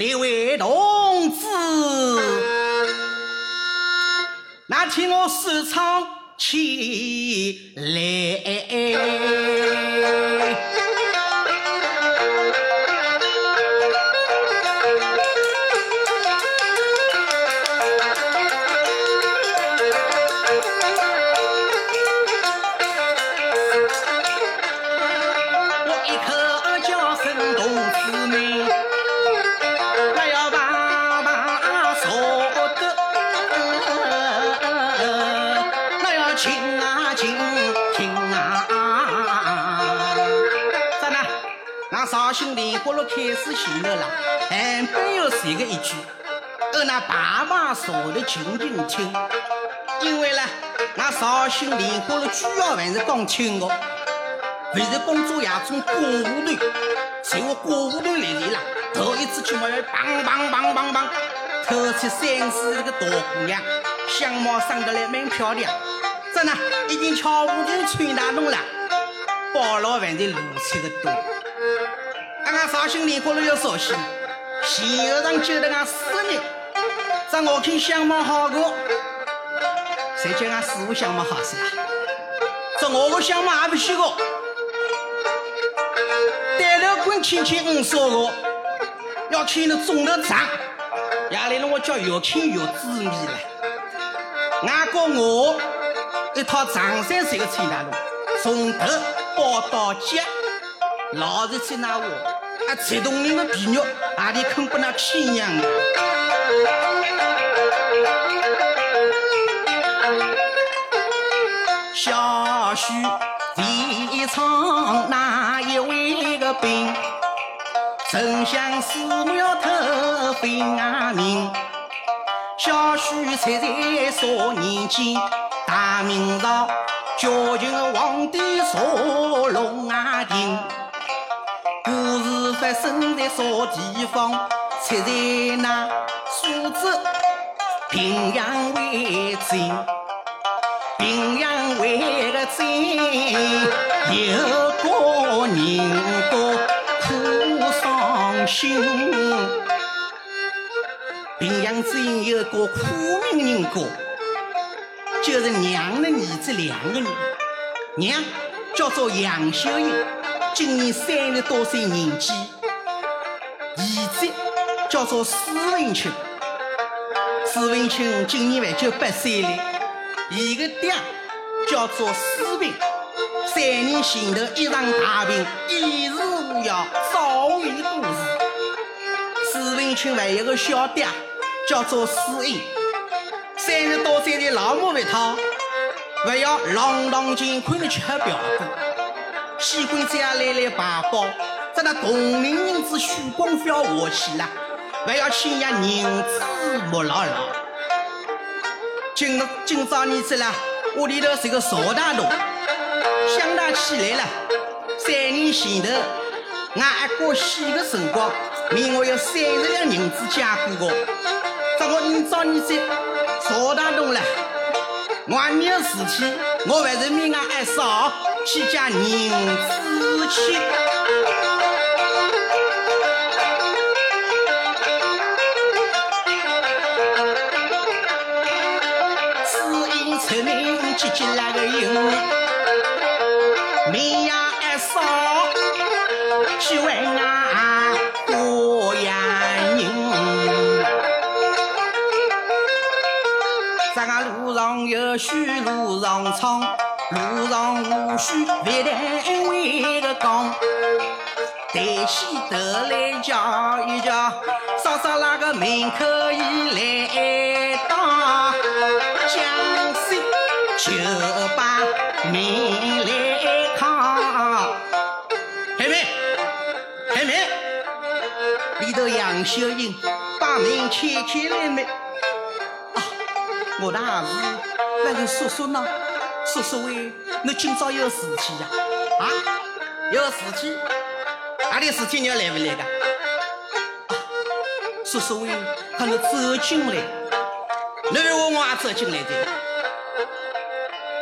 列位同志，那请我说唱起来。了开始行了啦，还没有说个一句，而那爸爸说的静静听，因为呢，那绍兴莲花的主要还是讲听的，为是工作也从过户头，随我过户头来的啦，头一次去嘛要梆梆梆梆梆，偷出三四个大姑娘，相貌生得来蛮漂亮，真的，已经瞧不住穿大弄了，包老板的露出个多。俺绍兴莲花路要绍兴，前后上就得俺四个人，在我看相貌好个，谁叫俺师傅相貌好是吧？这我个相貌还不虚个，单头棍轻轻五少个，要看那中头长，夜里了我叫越看越滋味了。俺哥我一套长衫是个穿大路，从头包到脚，老是穿那我。啊，吃动人的皮肉，哪里肯不那亲娘的？小婿提倡哪一位个兵？丞相师母要特分啊名。小婿才在少年间，大明朝教训个皇帝坐龙啊亭。发生在啥地方？出在那苏州平阳湾镇。平阳湾个镇有个人家苦伤心。平阳镇有个苦命人家，就是娘的儿子两个人，娘叫做杨秀英。今年三十多岁年纪，儿子叫做史文清，史文清今年还就八岁了。伊个爹叫做史平，三年前头一场大病，医治无药，早已过世。史文清还有个小爹叫做史英，三十多岁的老母一套，还要堂堂健康的吃表哥。喜欢家来来排包，在那同龄人子许光飞下去了，还要请伢银子木牢牢。今今朝你子啦，屋里头是个邵大洞，想他起来了。三年前头，俺阿哥死的辰光，命我有三十两银子借过个。这我今朝你子邵大洞了，外面的事体，我还是命俺二嫂。去家银子去，只因出名急急那个英，名呀二少去问俺过眼人，咱个路上有许路上闯。路上无需别单位个讲，抬起头来瞧一瞧，嫂嫂那个门口已来到，江水就把门来敲。开门，开门！里头杨秀英把门开开来没？啊，我的儿子，那个叔叔呢？叔叔喂，你今朝有事体呀？啊，有事体？哪里事体你要来不来的？叔叔喂，他你走进来，你为我我也走进来的。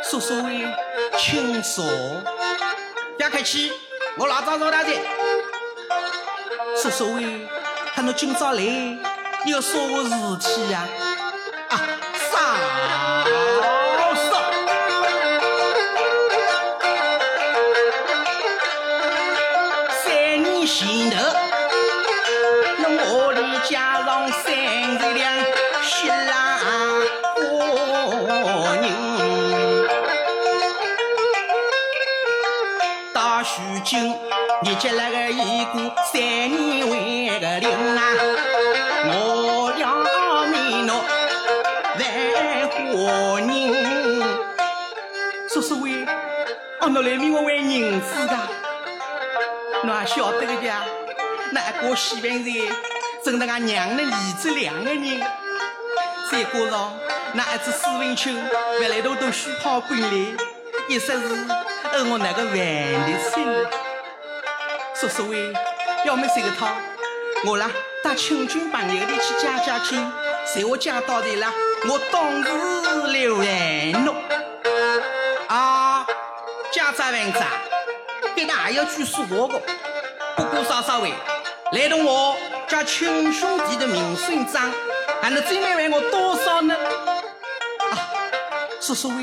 叔叔喂，请坐，不要客气，我老早找他的。叔叔喂，喊侬今朝来有啥个事体呀？前头，侬屋里加上三十两稀拉花银，到如今日结那个已过三年为个零啊，我要你侬万花银，叔叔喂，哦，侬来命我还银子的。晓得个呀，那一锅稀饭菜，正是俺娘的儿子两个人。再加上那一只史文秋，回来都都虚跑滚来，一说是呃我那个饭的菜了。叔叔喂，要么这个汤，我啦到亲戚朋友的去加加亲，在我家到的啦，我当时留完侬。啊，家杂饭杂。给他也要去说话的，不过少少喂，来同我叫亲兄弟的名声长，还能最买还我多少呢？啊，叔叔喂，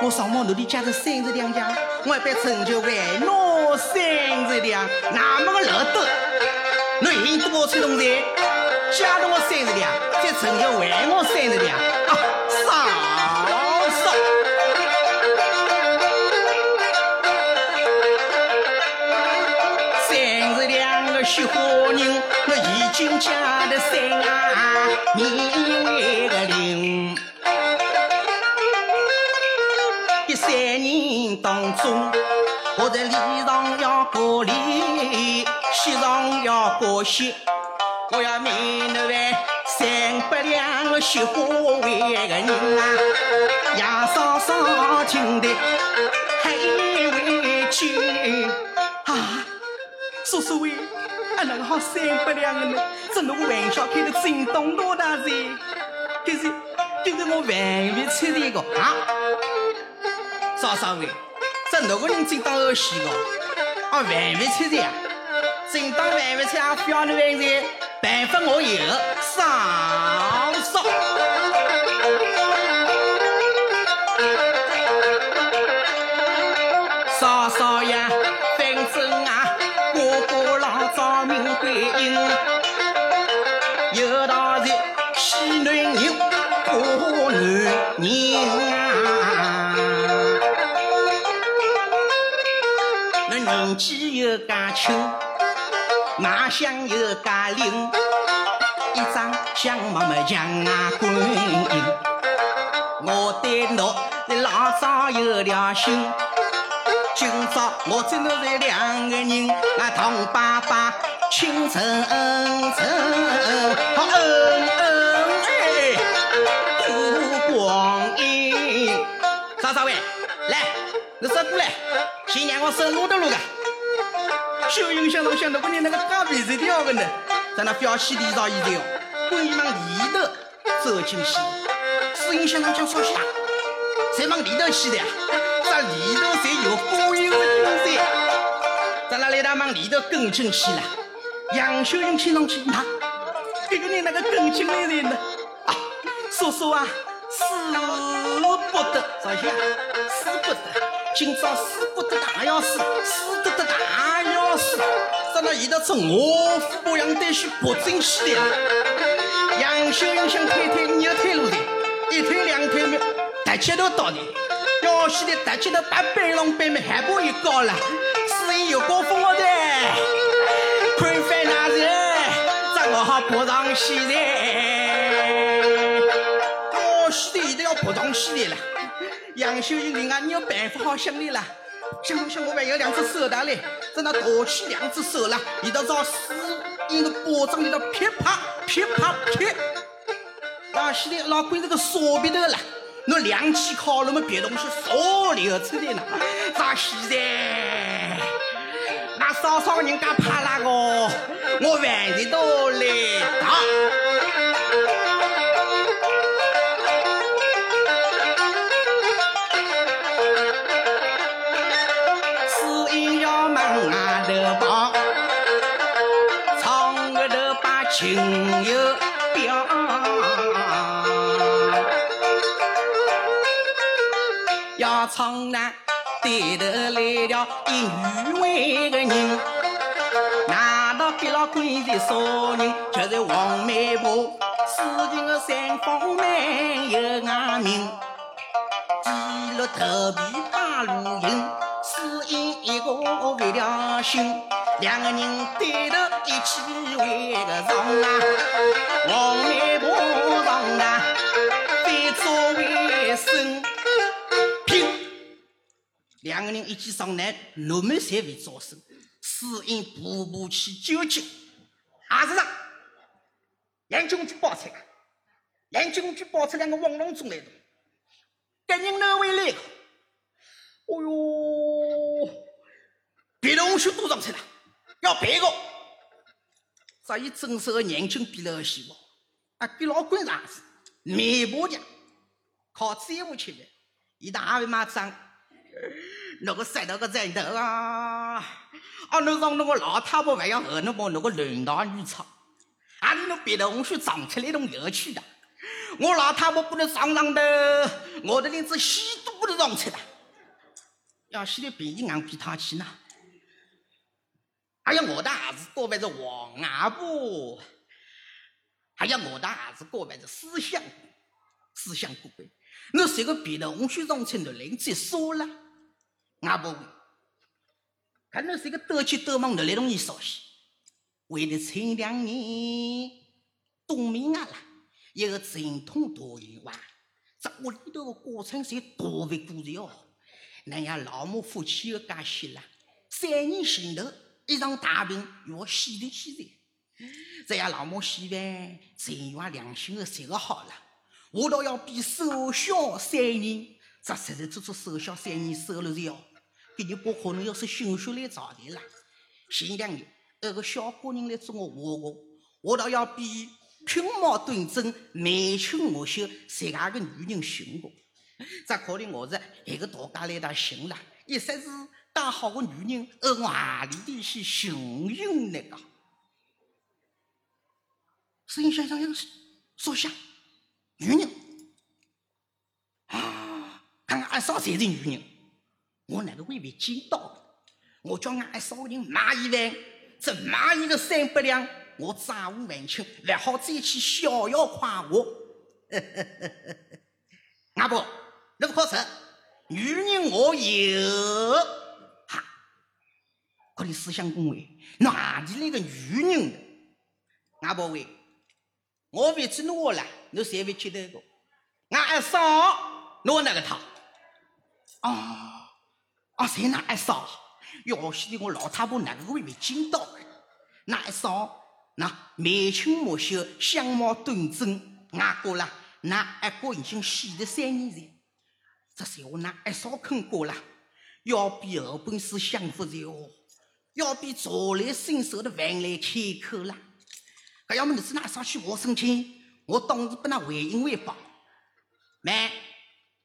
我上毛头里加的三十两钱，我还把成就还我三十两，那么个乐得？侬赢多少钱东西？加了我三十两，再成就还我三十两，啊，少雪花人，我已经嫁了三年为个零。一三年当中，我在礼上要过礼，席上要过席，我要免那万三百两个雪花为个人啊，杨嫂嫂听得还委屈啊，叔叔喂。俺那个好三不两个呢，这那个玩笑开得真当多大噻！可是，就是我万万吃的一个啊！嫂嫂喂，这那个人真当儿戏个，啊万万吃的呀！真当万万吃啊，不要你万万，办法我有，嫂嫂。嫂早明观音，有道是喜男人怕男人啊。那年纪又介轻，卖相又介灵，一张相貌嘛像啊观音。我对侬老早有了心。今朝我只能是两个人，啊，同爸爸亲成成，好恩恩哎，度光阴。嫂嫂喂，来，你说过来，先让我收路的路个。小云想到想到，我你那个干鼻子掉个呢，在那表西地上一条，故意往里头走进去。四云想到讲啥戏啊？才往里头去的呀？这里头才有高音的东西，咱那来他往里头跟进去了。杨秀英听上去，那这个人那个跟进来人呢？啊，叔叔啊，死不得，啥意思啊？死不得，今朝死不得大要死，死得得大要死。咱那里头从我府保养带去不进去的。杨秀英想推推，你要退路的，一推两推没，大家都到的。要死的大起头把背龙背没还不一高了，所以有高峰，看翻那人，正好扑上去的，要死的一定要扑上去的了。杨秀英人啊，你有办法好想的啦，想想我还有两只手的嘞，在那夺起两只手了，一道朝死因的巴掌里头噼啪噼啪噼，要死的老鬼这个傻逼头了。侬两起烤那么别东西少流出来了，咋现在？那少少人家怕那个？我万事都来打。四音要往外头跑，唱个头把酒表。要从那对头来了一员外的人，难道给了官的啥人？就是黄媒婆，事情的三方面有眼明，记录头皮把路行，是因一个为了心，两个人对头一起为个上啊，黄媒婆上啊，非做为生。两个人一起上南，陆门才会招生，是因步步去纠结。阿是上，杨军去报出来，杨军去报出两个王龙中来的，该人哪位来？哦哟，别的红须都上去了，要别个。这一正式的杨军比了希望，啊，给老官啥子？媒婆家靠债务吃的，一大位马张。那个石头个枕头啊！啊，你让那个老太婆还要和那么那个乱大女吵，啊，你那别的东西长出来种有趣的。我老太婆不能上上的，我的连子戏都不能上出来。要洗的便宜硬比他去呢。还有我的儿子过辈子王阿婆，还有我的儿子过辈子思想，思想过辈。那谁个别的红薯上出来，连再说了。阿婆，看侬是一个多急多忙的来容易烧些，为了前两年冬眠啊啦，一个阵痛大意外，这屋里头的过程是大为过热哦。那样老母夫妻的家系啦，三年前头一场大病要洗的洗的，这样老母希望全院良心的三个好了，我倒要比守孝三年。这实在做出守孝三年守了是哦，给你不可能要是心血来潮的啦。前两年那个小姑娘来找我话我，我倒要比品貌端正、眉清目秀、这样个女人寻 我。这可能我是一个大家来的寻了，一说是大好的女人，而我哪里的去寻寻那个？声音想想想说下女人。看俺嫂才是女人，我哪个会被惊到？我叫俺嫂人买一万，这买一个三百两，我债务还清，不好再去逍遥快活。阿婆，那不可耻，女人我有。哈，可你思想恭维，哪里来个女人？阿婆喂，我别去弄了，你谁会记得个？俺嫂弄那个她。啊啊！谁那一扫？要死的我老太婆哪个会没见到？那一嫂，那眉清目秀，相貌端正，阿哥啦，那一国已经死了三年了。这是我那一嫂看过了，要比后本是幸福的哦，要比朝来伸手的饭来开口了。还要么你是那一扫去我生气，我当时不那回应回报。没，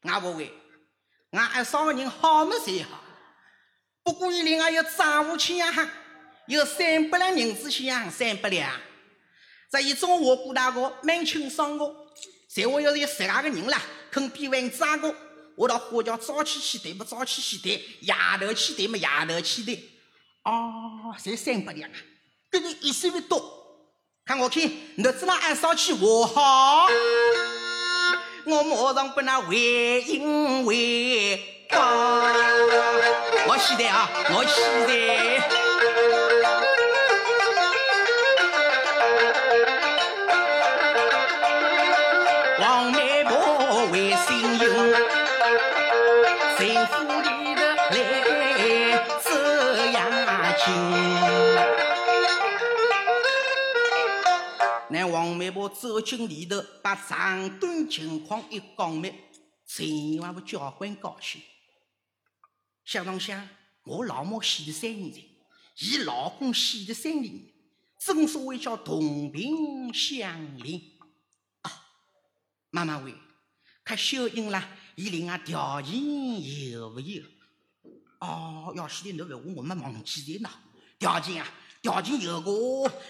我不会。俺二嫂个人好么才好，不过伊另外有账务钱呀哈，有三百两银子钱，三百两。这一种我姑大哥蛮清爽个，在我要是有十二个人啦，肯比完账个，我到花轿早起去对不早起去对，夜头去对么夜头去对。哦，才三百两啊，跟你一岁不多。看我看，你知道二嫂去我好。我马上把那回应回报，我现在啊，我现在我走进里头，把长短情况一讲明，千万不叫官高兴。想当想，我老母死了三年了，伊老公死了三年，正所谓叫同病相怜啊。妈妈问，看秀英啦，伊另外条件有没有？哦，要死的那个我我们忘记的呢，条件啊。条件有个，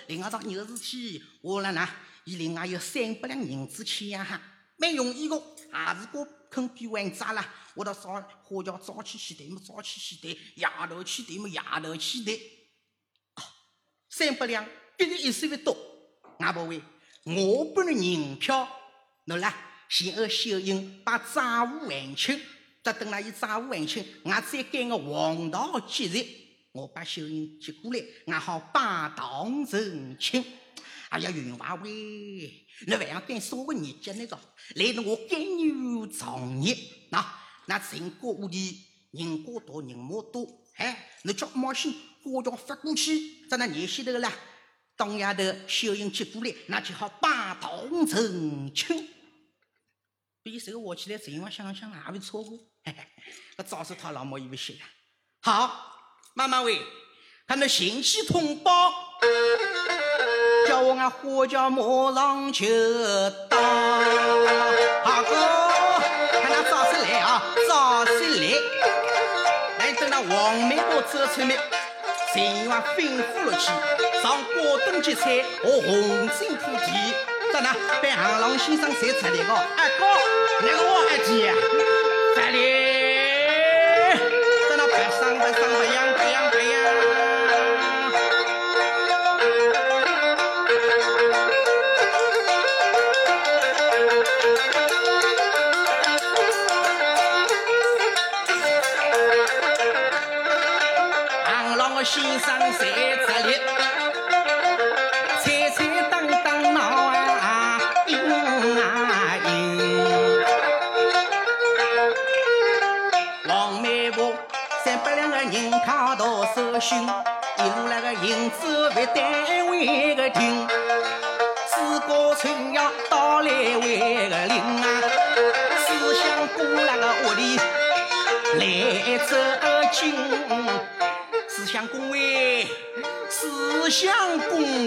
另外桩有事体，我来呢，伊另外有三百两银子钱呀哈，蛮容易个，还是个肯比玩渣啦。我到早花轿早起去抬么，早起去抬；夜头去抬么，夜头去抬。哦，三百两，别人一岁不多。外婆喂，我拨你银票，喏啦，先和秀英把债务还清。再等了伊债务还清，我再赶个黄道吉日，我把秀英接过来，俺好拜堂成亲。哎呀，云华喂，你还要干什么日节那个？来着我干牛长日，那那陈国屋里人过多，人莫多，哎，你叫毛线花轿发过去，在那年西头啦，当丫头秀英接过来，那就好拜堂成亲。比手握起来，这样想想还会错过。嘿嘿，那早是他老毛以为写的。好，妈妈喂，看那信息通报。叫我俺花轿马上就到，阿哥，看那早些来啊，早些来。来等那黄梅婆走出面，陈王吩咐了去，上高登吉菜和红星铺地。咋呢？被行郎先生才出来个，阿哥，那个我二姐，这里，在那白上白上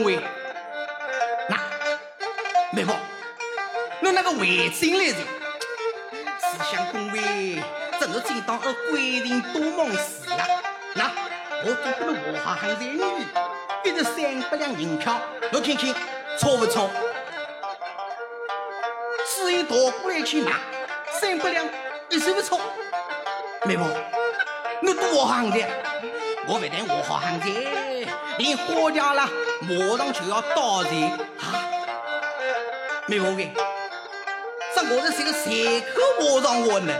喂。那妹夫，侬那个为进来人，思想恭维，正是正当而规定多忙事啊。那我都不能和好汉人女，给这三百两银票，侬听听错不错？只有倒过来去拿，三百两一算不错。妹夫，你多行的。我不但活好汉子，连花掉了，马上就要到齐啊！没毛病，这我是这个随口马上话呢。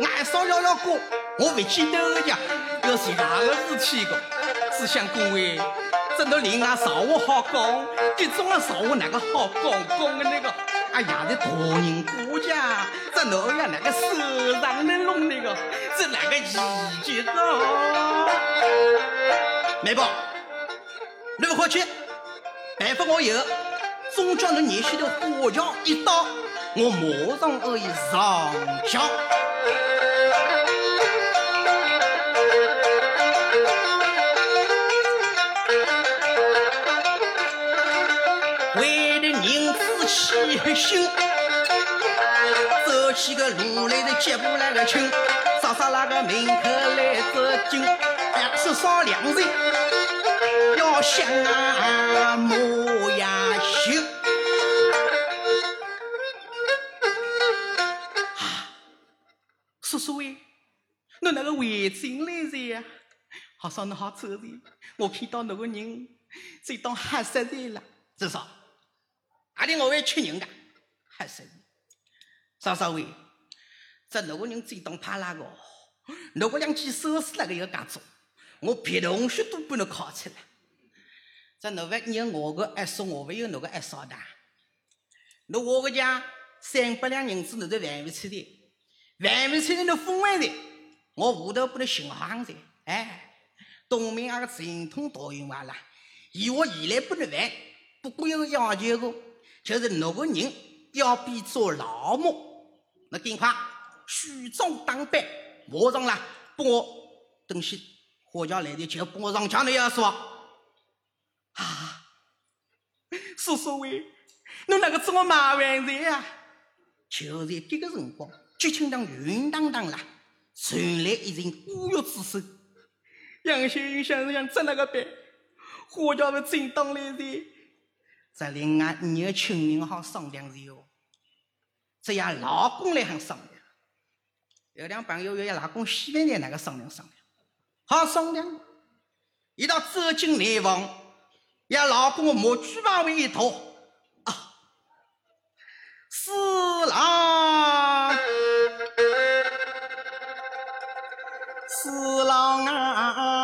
俺少要要过，我不去兜家，要是哪个事体个？只想各位，真的连俺少话好讲，这种啊少话哪个好讲讲的那个？哎呀，这大人过家，这哪样那个手上的弄那个，这哪个意见个？媒婆，你不快去？办法我有，总叫你年轻的花轿一到，我马上可以上轿。为了银子起心，走起个路来的脚步那个轻，早上那个门口来走进。至少两人要相模呀修。啊，叔叔喂，侬那个围巾来着呀？好说侬好走的，我看到那个人这当黑色的了，至少阿里我会吃人的黑色的。嫂嫂喂，这那个人这当怕那个？那个两件首饰那个要干做？我别的同学都不能考出来，这侬万有我个二叔，我还有侬个二嫂的，侬我个家三百两银子，侬在万万出的，万万出的侬分完的，我户头不能行行的，哎，东面那个神通大运完了，以我现在不能还，不过有个要求个，就是侬个人要比做老母，那赶快梳妆打扮，马上啦，帮我东西。花轿来的就帮我上轿，你要说啊，叔叔喂，侬那个做我麻烦人啊？就在这个辰光，剧情上云当当啦，传来一阵呼跃之声。杨秀英想想怎那个办？花轿的正当来的，在另外五个亲人好商量的哟，只要老公来喊商量。有两朋友约老公洗饭店那个商量商量，好商量。一到走进内房，要老公的模具往外一脱，啊，四郎，四郎啊！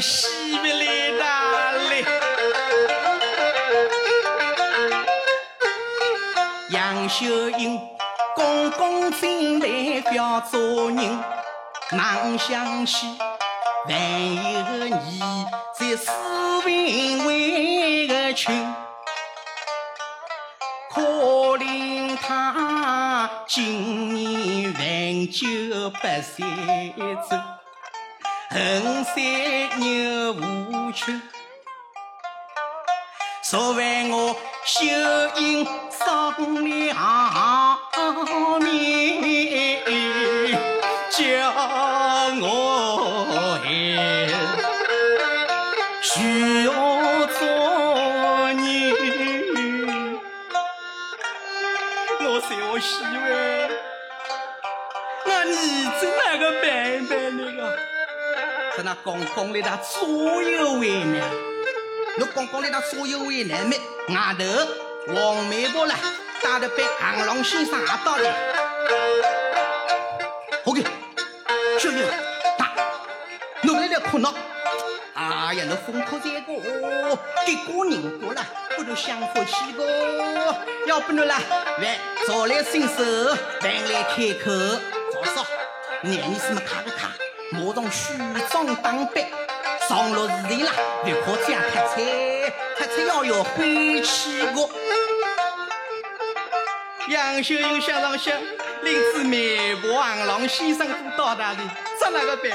我还洗不来的嘞。杨秀英，公公进来不要做人，忙想起，万有你在四平为个亲。可怜他今年万九百岁走，横山牛无缺。昨晚我秀英上了面，叫我需要做。媳妇，我儿子那个办办那个？在那公公里头左右为难，那公公里头左右为难没？外头黄媒婆了，带着被航龙先生也到了。OK，小英，打，努力的哭闹。哎呀，那风口这个，给过人过了，不如相夫妻个。要不侬啦，来，早来伸手，晚来开口。早说，男人是么卡个卡，马上梳妆打扮，上路时间啦，别靠这样开车，开车要有晦气个。杨秀英想上想，领子媒婆王郎先生都到达的，怎那个办？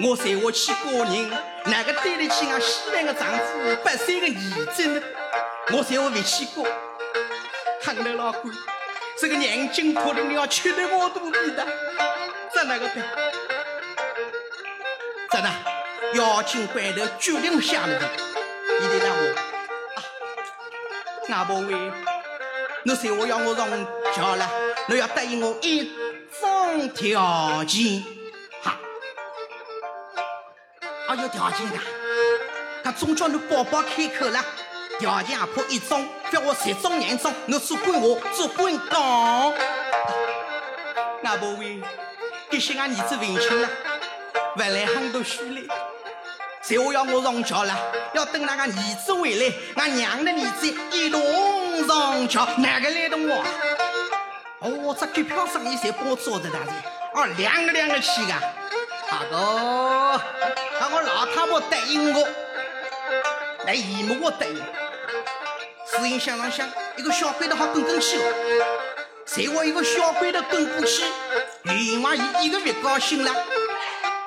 我才会去过人，哪个对得起俺稀罕的丈夫八岁的儿子呢？我才会回去过。看来老官，这个娘金托的你要吃得我肚皮的，怎那个办？怎的？要紧关头决定下了的，你得让我啊，那不为，你说我要我上桥了，你要答应我一种条件，哈，啊有条件的，他总叫你宝宝开口了，条件也破一种，叫我十种两种，你只管我，只管讲，那不为，这些俺儿子问清了，回来很多书嘞。谁话要我上桥了？要等那个儿子回来，俺娘的儿子一同上桥，哪个来动我？哦，这机票生意才帮我做的大的，哦，两个两个去的。大哥，那我老太婆答应我，那姨母我答应。事情想啷想，一个小鬼头好跟跟去了。谁话一个小鬼头跟过去，愿望伊一个月高兴了。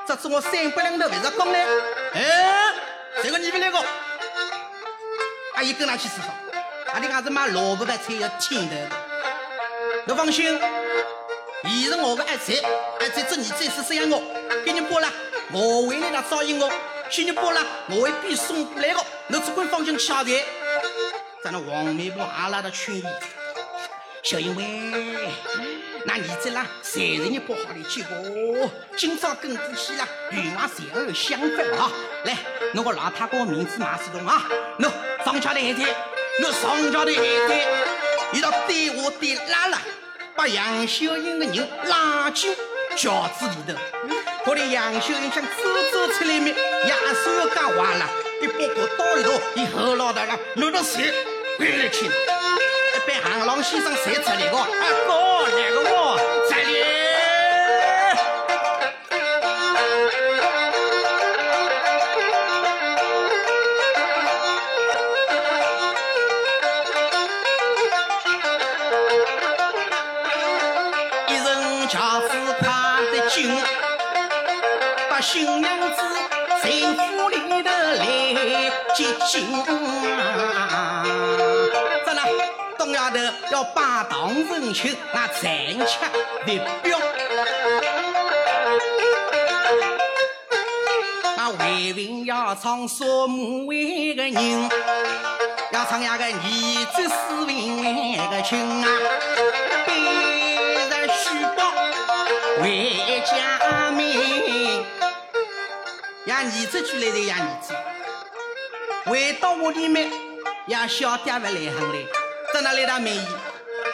这次我三百两头为啥讲呢？哎，这个你不来个？阿姨跟他去吃饭，阿里伢子买萝卜白菜要听的。你放心，伊是我的爱菜，爱菜这你这是这样我给你包了，我为你来照应我，请你包了，我会必送过来的，你只管放心吃下菜。咱那黄媒婆阿拉的劝你，小英喂。那儿子啦，谁是你不好的结果？今朝跟过去了，愿望随后相反啊！来，那个老太公名字马世东啊，喏，上桥的海滩，喏，上桥的海滩，一道对话对拉了，把杨秀英的人拉进轿子里头。后来杨秀英想走走出来没，亚叔要讲话了，一把把刀一刀，以后老大了，拿到谁回来听？被韩郎先生谁出来个？啊哥，那个我这里。一人轿子跨得紧，把新娘子进府里头来接亲。丫头要拜堂成亲，那暂且别表。那为民要唱说母为个人，要唱呀个儿子私为个亲啊，背着书包为家门。呀儿子出来的呀儿子，回到屋里面，呀小爹不来喊来。在哪来的美意？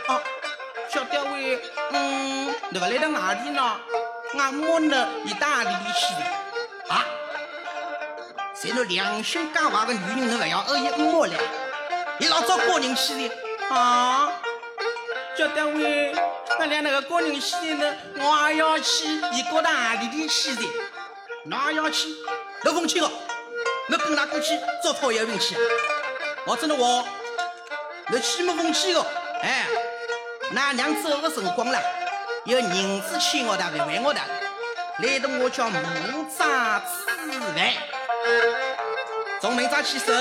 哦，小刁位，嗯，你不来到哪里呢？俺摸呢，你到哪里去的？啊？谁那良心讲话的女人，你不要恶意摸了？你老早过人去的？啊？小刁位，俺俩那个过人去的呢，我也要去，你过到哪里去的？哪要去？刘凤清哦，你跟他过去做讨要运气啊？我真的我。你气没风气哦，哎，那娘走的辰光了，有银子欠我的，还我的，来的我叫木扎吃饭，从明早起手，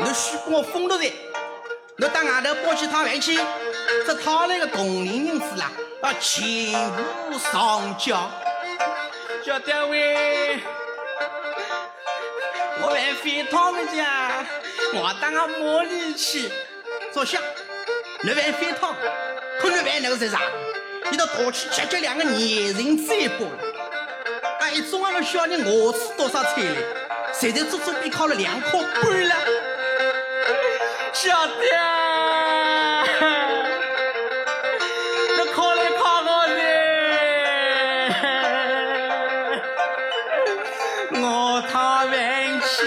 你许给我封了的，你到外头包几趟饭去，这套来个同龄人子啦，要全部上交，小单位，我还非他们家，我当个茉莉去。老乡，六碗肥汤，可六碗能是啥？你到淘去解决两个年人嘴巴了。哎，中午我小人饿死多少菜了？现在足足边烤了两块半了。小弟，那烤来烤好嘞，我他冤吃。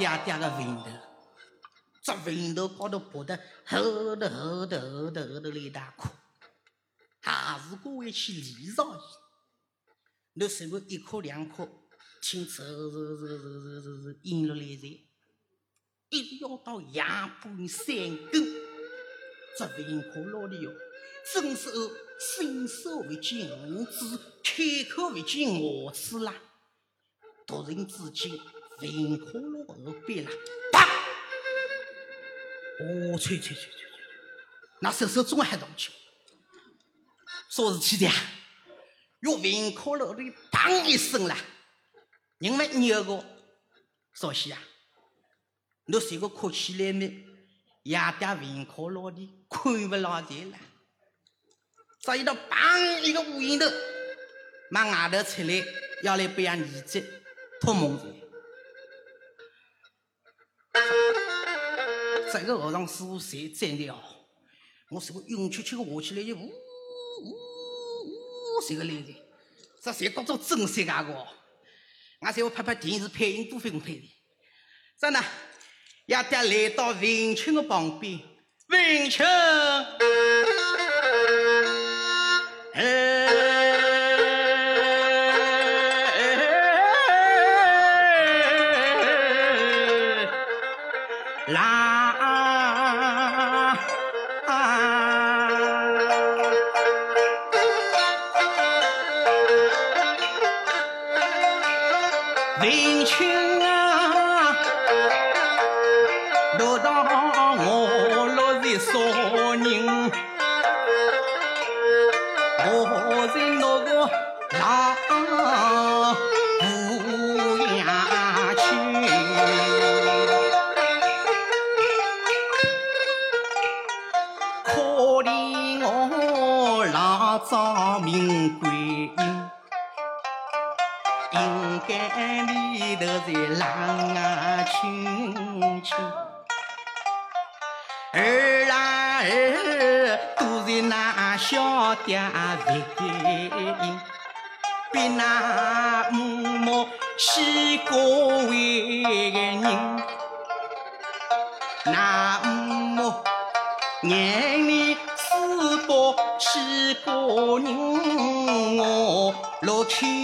呀爹爹个坟头，这坟头高头爬得厚的厚的厚的厚的一大块，还是各位去理扫伊。侬随便一颗两颗，请走走走走走走走，印落来在，一定要到阳半三更，这坟壳老里哟，伸手伸手不见五指，开口不见牙齿啦。突然之间，坟壳老后边啦，啪！哦，吹吹吹吹吹，那手手总还动去，啥事体的呀？哟，坟壳老里砰一声啦，因为你个少西呀，侬谁个哭起来没？爷爹坟壳老里看不牢见了。这一道砰一个无影头，往外头出来，要来被俺儿子托梦子。这个和尚师傅谁站的哦？我是个勇气气的下起来就呜呜呜，谁个来的？这谁搞做真世界个？俺才会拍拍电视配音都费工配的。真的，爷爹来到文清的旁边，文清。啦，小爹为因，比那五毛西瓜为个人，那母母。眼里四宝七个人，我老天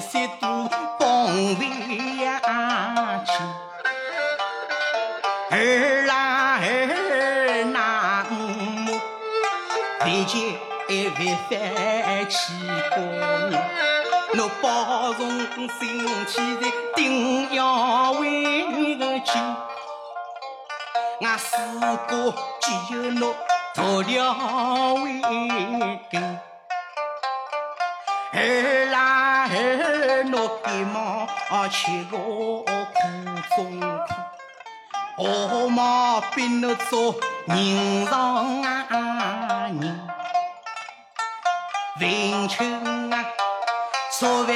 我老一岁多帮为呀亲，儿啦儿那母。为见一位翻起个人，侬保重身体定要为个去。俺四哥只有侬做了为根，儿啦儿，侬赶忙吃个苦中苦。何毛比侬做人上人？文清啊，昨晚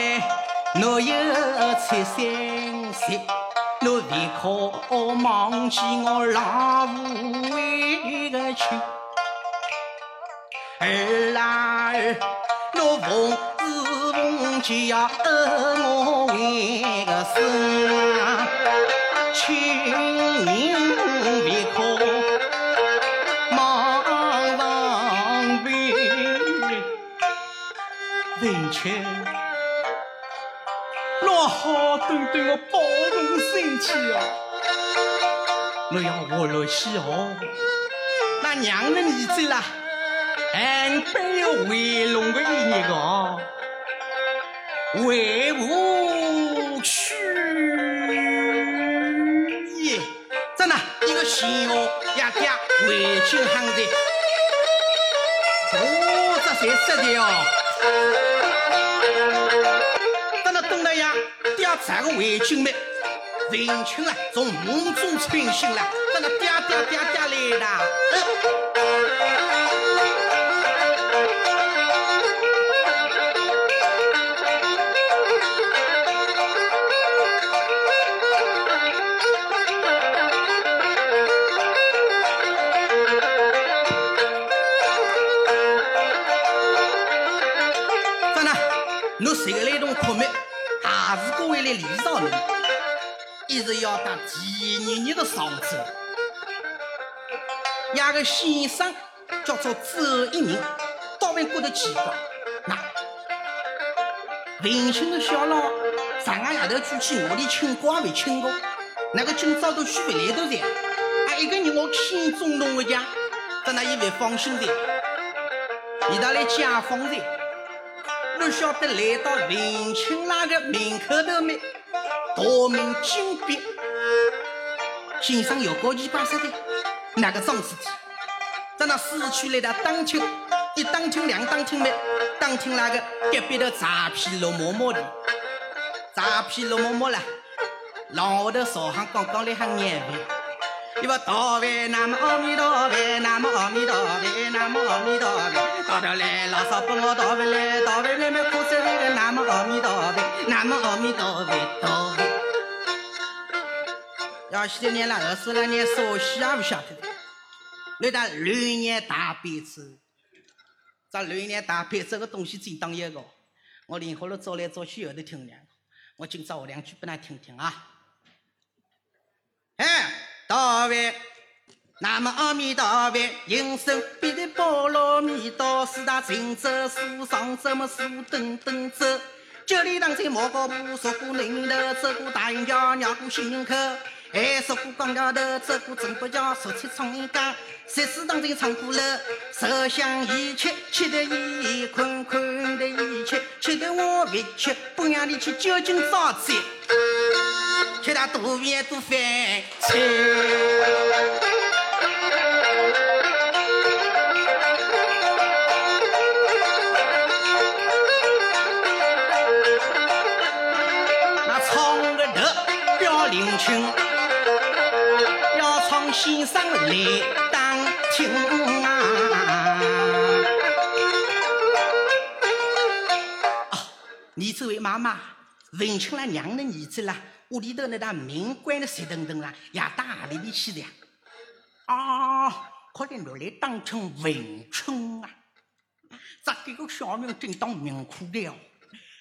侬有出三岁，侬为可忘记我老父为个亲？儿啦儿，侬逢就要恩我为个生啊！亲人别哭忙上辈，文清，侬好端端的保重身体哦！侬要活络起哦！那娘的儿子啦，安北有回龙的一年个，回不去耶！真的，一个小呀爹回京行的，我这才识的哦。等到等了呀，爹这个回京没？人群啊，从梦中惊醒了，等到爹爹爹爹来了。是要打第二年的上子，那个先生叫做周一鸣，到问过得奇怪，那文清的小老上个夜头出去我里请过没请过？那个今朝都去不来都在，啊一个人我看中侬的家，在那一不放心的，你到来家访的，不晓得来到文清那个门口头没？大门紧闭，先生有高几把说的，那个脏事体，在那市区来的当厅，一当厅两当厅没，当厅那个隔壁的茶皮绿毛毛的，茶皮绿毛毛了，廊下头烧香刚刚来喊念佛，一把大饭，那么阿弥陀佛，那么阿弥陀佛，那么阿弥陀佛，到头来老少帮我大饭来，大饭来没苦涩那个那么阿弥陀佛，那么阿弥陀佛，陀。要现在念了二十来年，少西也不晓得的。那打六年大悲咒，这六年大悲咒个东西真当一个，我连好了早来早去有的听两个，我今朝我两句不难听听啊。哎，大卫，南无阿弥陀佛，应声必得波罗蜜多，四大行者，书上怎么书等等走，九里当在莫高步，说过领头，走过大营桥，绕过新口。还，说过光桥头，走过镇北桥，说起苍蝇岗，三四当中唱歌了，受香一吃，吃得一困困的一吃，吃得我胃吃，不让你去酒精早醉，吃他多面多饭菜。先生来当听啊！哦，你这位妈妈，问清了娘的儿子了，屋里头那大门关的死等等了，也到哪里去的呀？啊，快点落来当成文春啊！这个小命真当命苦了，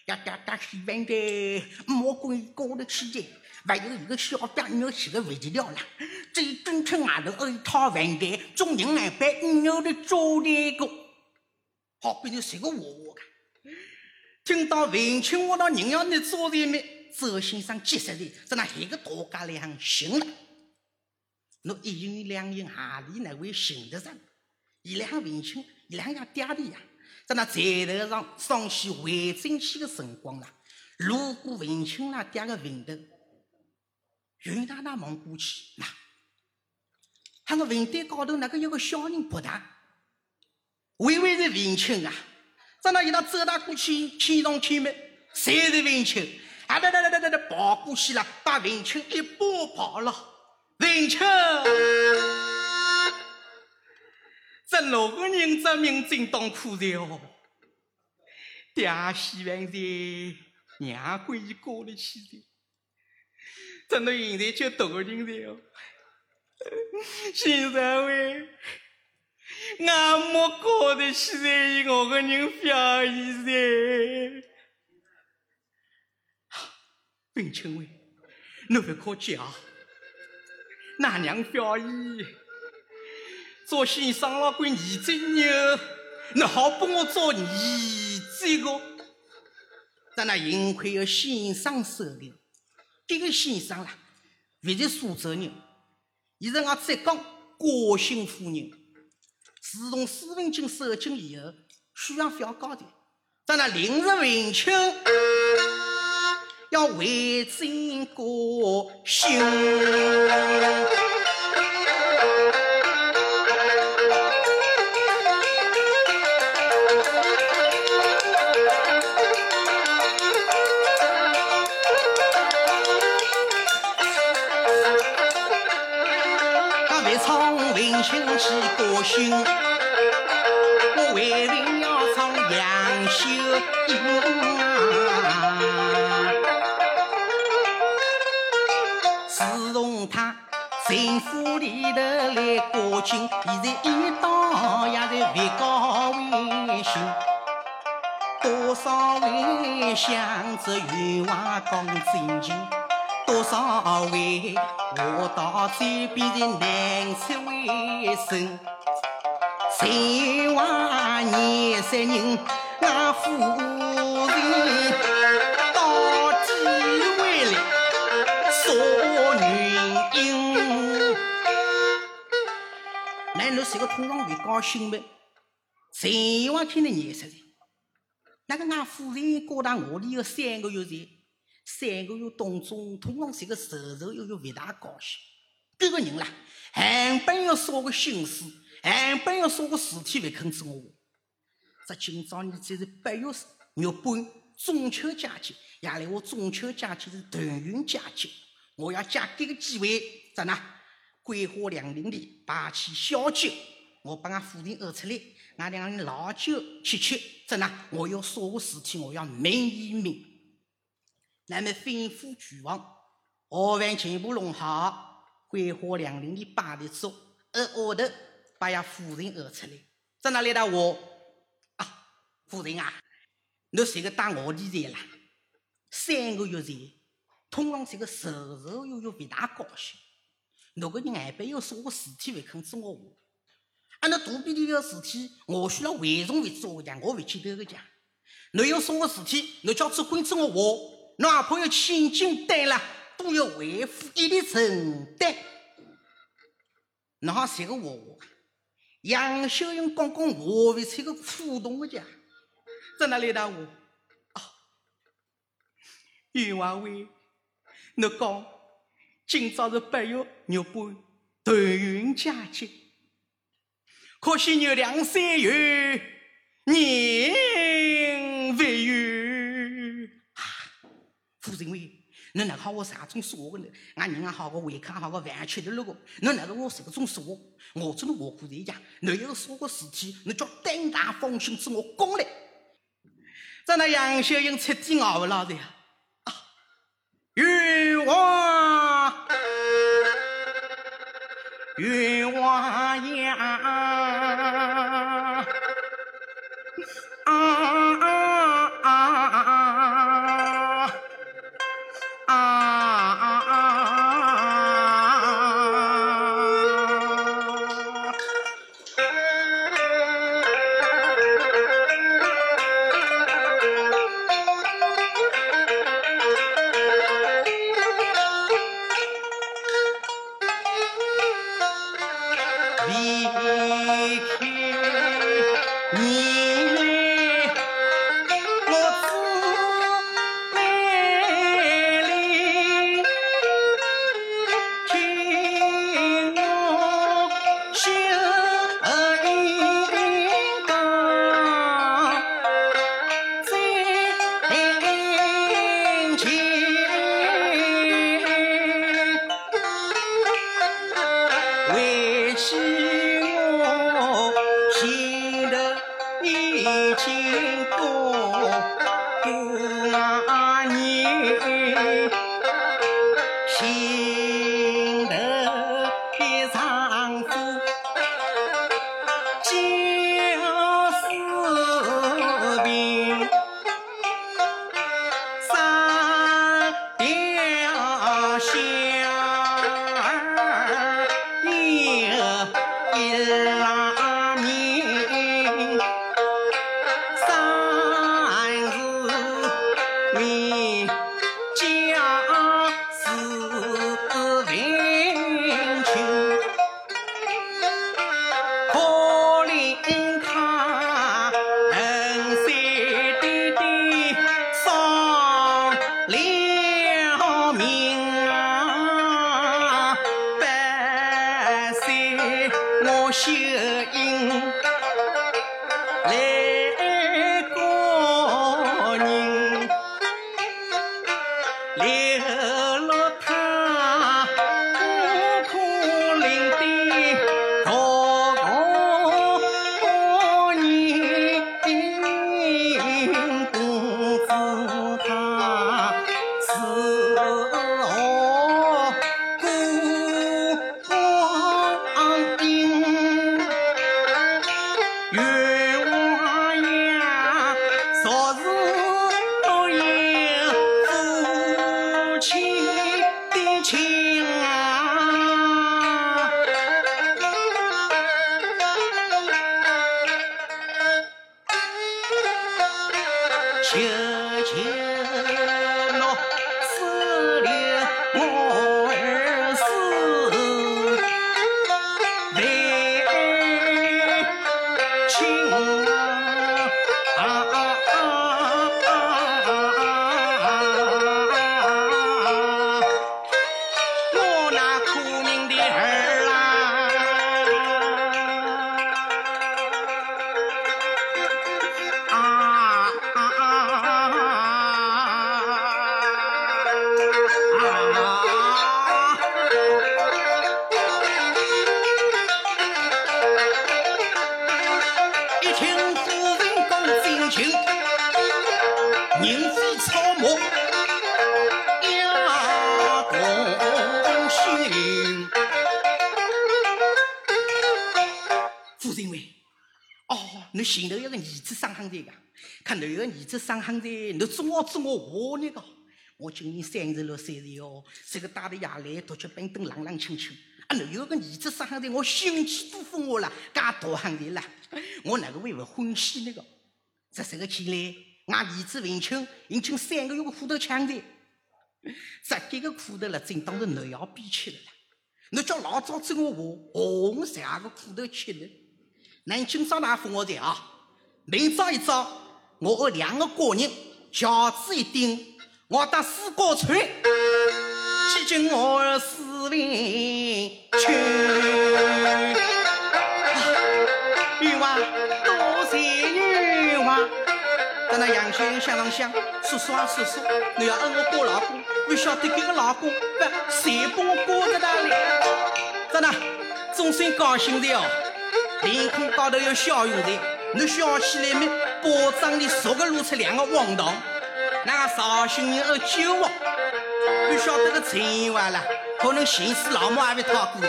要打打西边的魔鬼高的去的。还有一个小表女是个不得了了，这整成外头一套饭店，中人来摆牛的招待个，好比你是个娃娃个。听到文清我到人要你招待没？周先生急死的，在那一个大家两行了。侬一言两言，哪里能会寻得上？一两文清，一两要嗲的呀，在那菜头上双起回正气的辰光了。如果文清那嗲个文头。云大大望过去，那，他个云端高头那个有个小人不大，微微是文清啊，在那一道走到过去，天上天没，谁是文清？啊哒哒哒哒哒跑过去了，把文清一把跑了。文清，这六个人这命真当苦的哦，爹希望的娘归一过得去的。真的现在就多个人了，先生喂，俺没搞得起来，我个人表演噻。文清喂，侬不可讲，那娘表演，做先生老管儿子牛，侬好帮我做儿子个，在那幸亏有先生手里。这个先生啦，不是苏州人，伊是俺浙江嘉兴夫人。自从苏文经受惊以后，血压非常高的，在那临日文清，要为真过心。我为人要唱杨秀英啊，自从他政府里头来过境，现在一到也在为高为新，多少位想着愿望讲真情，多少位我到嘴边的难出为声。谁话廿三人，那夫人到底为了索原因？那侬是个通常会高兴吗？谁话听得廿三人？那个俺夫人过到我里有三个月前，三个月当中，通常是个瘦瘦又又不大高兴。这个人啦，还本要说个心思。俺本要说个事体不肯做我，这今朝呢，这是八月月半中秋佳节，夜里我中秋佳节是团圆佳节，我要借这个机会，咋呢？桂花两林里摆起小酒，我把俺夫人饿出来，俺两人老酒吃吃，怎呢？我要说个事体，我要明一明。那么吩咐俱王，午饭全部弄好，桂花两林的摆的桌，而后头。把呀夫人讹出来，在哪里的我啊？夫人啊，你是个打我的财啦？三个月前，通常是个瘦瘦又又不大高兴。如果你还边有说个事体不肯做我话，啊，那肚皮里的事体，我需要为重为做个讲，我不去得个讲。你有说个事体，你叫做关做我话，哪怕有千金担了，都要为父一力承担。侬好说个话。杨秀英刚刚我为出个苦动的家，在哪里的我？啊，冤枉为，侬讲今朝是八月月半团圆佳节，可惜月亮三圆，人未圆。啊，夫人为。侬哪好我啥种说话呢？俺人也好个胃口好个饭吃的那个，侬哪个我啥种说？我只能活过在家。侬有说个事体，侬叫胆大放心自我讲来。在那杨秀英彻底熬不牢的呀！啊，冤枉，冤枉呀！啊！留是我我话那个。我今年三十六岁了哟，这个带着夜来读书本等冷冷清清。啊，有个儿子生下来，我心气都疯我了，介大夯在了，我哪个会不欢喜那个？这这个起来，俺儿子文清已经三个月个苦头抢的，这几个苦头了，真当是侬要憋屈了你。叫老早子我话，红十二个苦头吃呢。恁今朝哪封我的啊？明朝一早，我和两个官人轿子一顶，我到四高村，去见我儿四文去。冤枉，多谢冤枉。在那杨秀英想啷想，叔叔啊叔叔，你要恩我过老公，不晓得这个老公不谁帮我过在哪里？在那终身高兴的哦，脸孔高头有笑容的，你笑起来没？包装里熟个露出两个黄糖，那个绍兴人有酒窝，不晓得个陈话啦，可能寻死老母还没讨过了。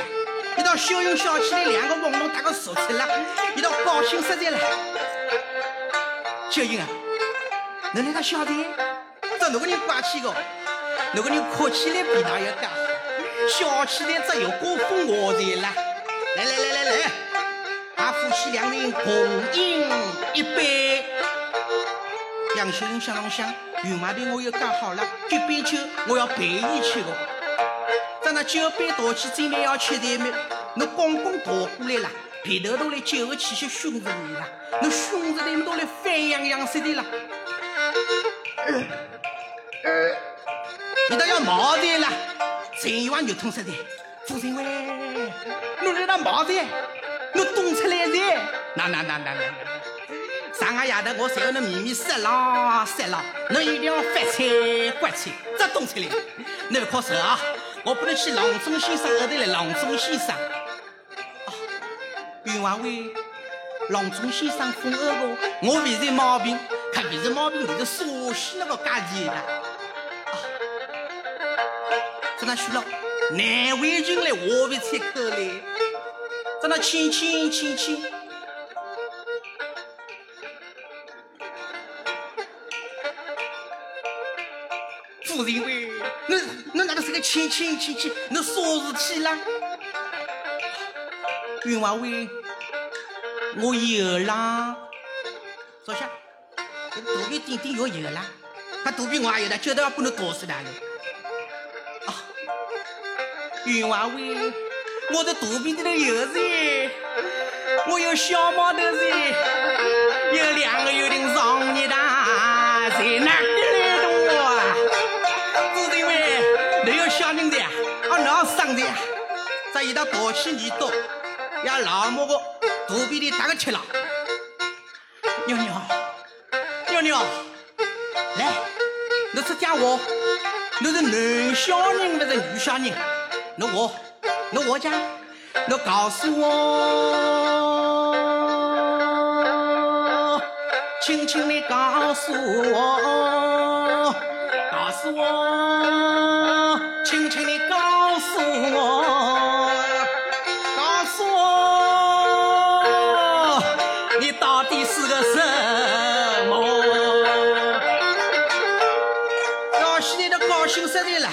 一道秀英笑起来，两个黄糖大个熟出了，一道高兴实在了。秀英啊，你那个晓得？这侬个人怪气个，侬个人哭起来比哪要介好，笑起来只有过风我才啦。来来来来来，夫妻两人共饮一杯。杨秀英想啷想，云妈的我又讲好了，这杯酒我要陪伊去的。等那酒杯倒起，准备要吃的没？侬公公倒过来了，鼻头都来酒的气息熏着你了，侬熏着你都来翻洋洋似的了。你都要毛的了，陈一碗肉痛死的，夫人喂，侬在那毛的，侬动出来噻，那那那那那那。上个夜头我才和侬秘密色狼，色狼，侬一定要发财刮财，这动出来，侬不可受啊！我不能去郎中先生后头来，郎中先生。啊，冤枉为郎中先生封二个，我不是毛病，可不是毛病，就是傻西那个家里的。啊，在那去了，难为情来，我不出口来，在那亲亲亲亲。夫人喂，侬侬哪个是个亲亲亲亲？侬啥事体啦？冤娃喂，我有啦。坐下，这肚皮顶顶要有啦，他肚皮我也有的，绝对要把侬打死的了。啊，冤枉喂，我的肚皮里头有噻，我有小毛头，有两个有点上热的，在哪里来的我啊？夫人喂，你有小人的呀？啊，哪生的呀？这一道大气你多，要老母个肚皮里打个吃了。娘娘，娘娘，来，你是讲话，你是男小人还是女小人？你我，你我讲，你告诉我，轻轻地告诉我，告诉我，轻轻地告诉我，告诉我，你到底是个什么？到现在都高兴死的了。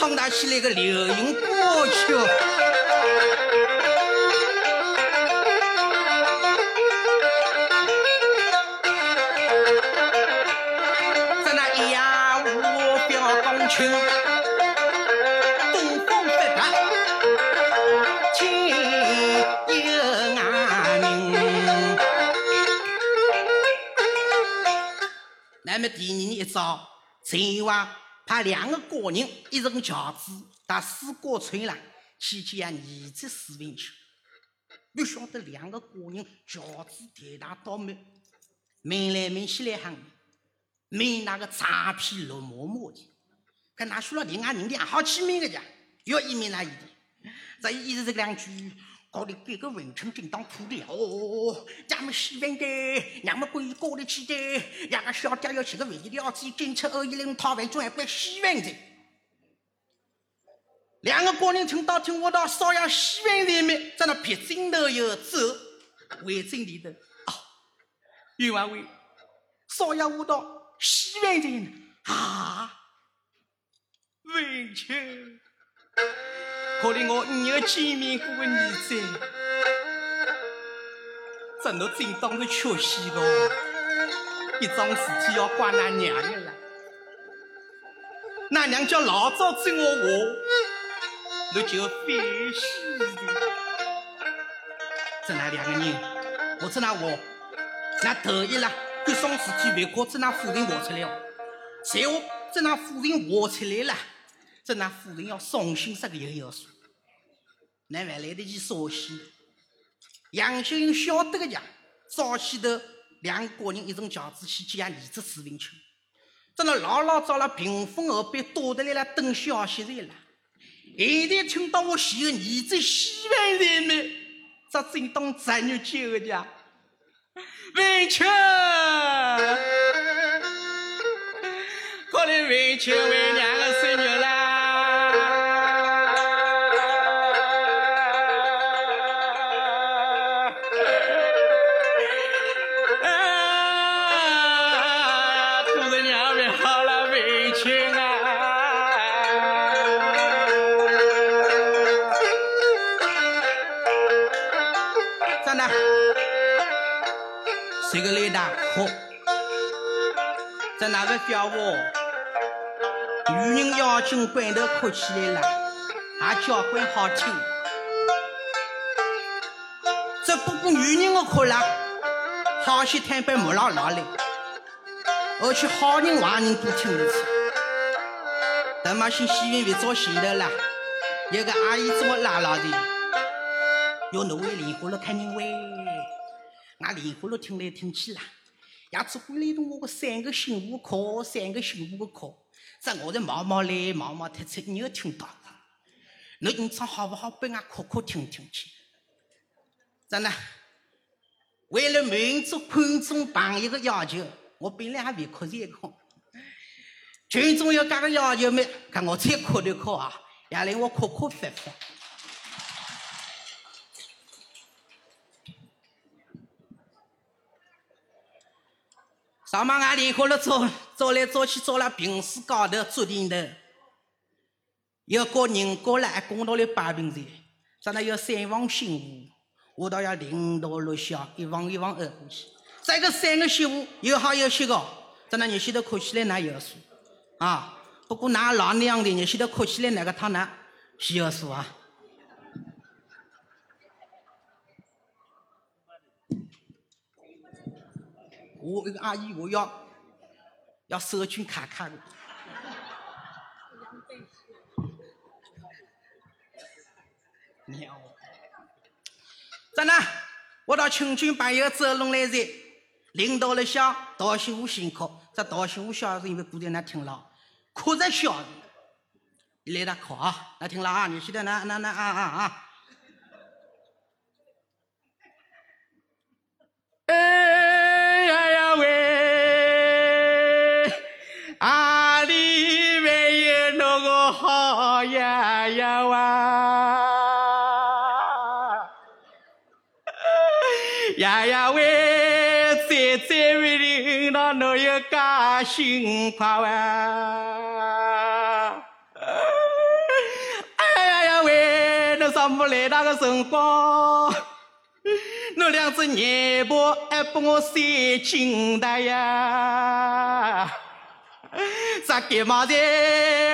唱打起来个流行歌曲，在那一呀五表公卿，东风发达，亲有阿明。那么第二年一早，秦王。他两个高人一人轿子他四果村了，去见儿子史文秋。不晓得两个高人轿子抬大倒满，门来门去来喊，门那个擦皮绿毛毛的，跟那说了另外人的好起名个家，要一面那一点，这意思这两句。搞得各个文臣正当哭的哦，咱们西门的，让我们关于搞得起的，两个小家要吃个肥料子，警察二一零讨饭转关西门的。两个高人听到听我到少爷西门人面，在那撇镜头又走，回正里头啊，冤枉为少爷我到西门人啊，文臣。可怜我没有见面过的儿子，这侬真当是缺席个，一桩事体要怪那娘的了。那娘叫老早整我话，侬就反喜的。这那两个人，我这那话，那头一了，一桩事体别靠这那夫人话出来哦，随后这那夫人话出来了。这那夫人要伤心死个又要说，那还来得及伤心？杨秀英晓得个呀，早起头两个人一乘轿子去见儿子史文秋，在那老老早了屏风后边躲得来了等消息来了。现在听到我喜个儿子喜欢人们，这正当侄女救呀，文秋，可怜文秋为娘这个来大哭，在哪个叫我女人要紧关头哭起来了，还叫怪好听。只不过女人的哭了，好些坦白木老老嘞，而且好人坏人都听得出。等嘛先洗完别早前头了，有个阿姨这么拉拉的，要侬为莲花了看人喂。俺莲花落听来听去啦，也只会来动我个三个幸福课，三个幸福的课。这我在毛毛来毛毛太出，你有听到？侬你唱好不好？拨俺哭哭听听去。真的，为了满足观众朋友的要求，我本来还没哭这个。群众要这个要求没？看我再哭的哭啊，也令我哭哭发发。上嘛，俺联合了走，走来走去，走了平时高头桌顶头，要搞人过来，公道里摆平在，咱那要三房新妇，我倒要领导落下，一房一房挨过去。这个三个媳妇有好有些个，咱那日些头哭起来那有数啊。不过那老娘的日些头哭起来那个汤呢，需要数啊。我一个阿姨，我要要社群卡卡的。真的，我到亲戚朋友走拢来在，领导了笑，道心湖辛苦。这道心湖笑是因为古代那听了，哭着笑。你来他考啊，来听了啊，你现在那那那啊啊啊！阿里没有那个好呀呀哇！呀呀喂，在在为领导侬有加薪快哇！哎呀呀喂，那啥没来那个辰光？那两只眼巴还把我塞紧的呀！咋干嘛的？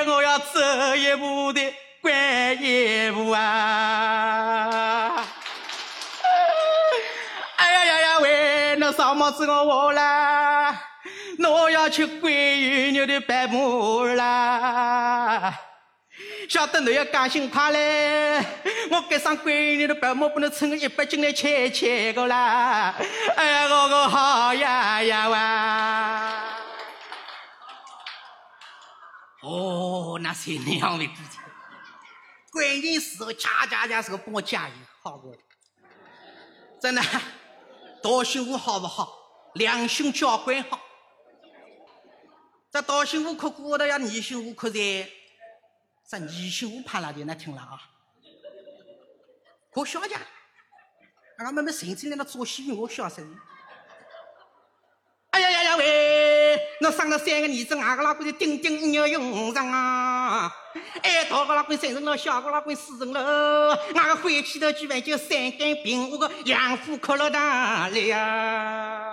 我要走一步的，拐一步啊！哎呀呀呀喂！那上么子我我啦？我要吃桂鱼肉的白馍啦！晓得你要加薪快嘞，我给上闺女的白馍不能称个一百斤来切切个啦！哎呀，我个好呀呀哇！哦，那是两位姑姐，关键时候恰恰恰时候帮我加油，好不？真的，道心湖好不好？良心交关好。这道心湖可过得呀，二心湖可在。这二心湖怕哪的？那听了啊？可小家，俺妹妹甚至连那做戏我小声。哎呀呀呀喂！那生了三个儿子，俺个老公就顶顶要用上啊！哎，大个老公生成了，小个老公死成了，俺个回去的居然就三根病，我个养父哭了哪里呀？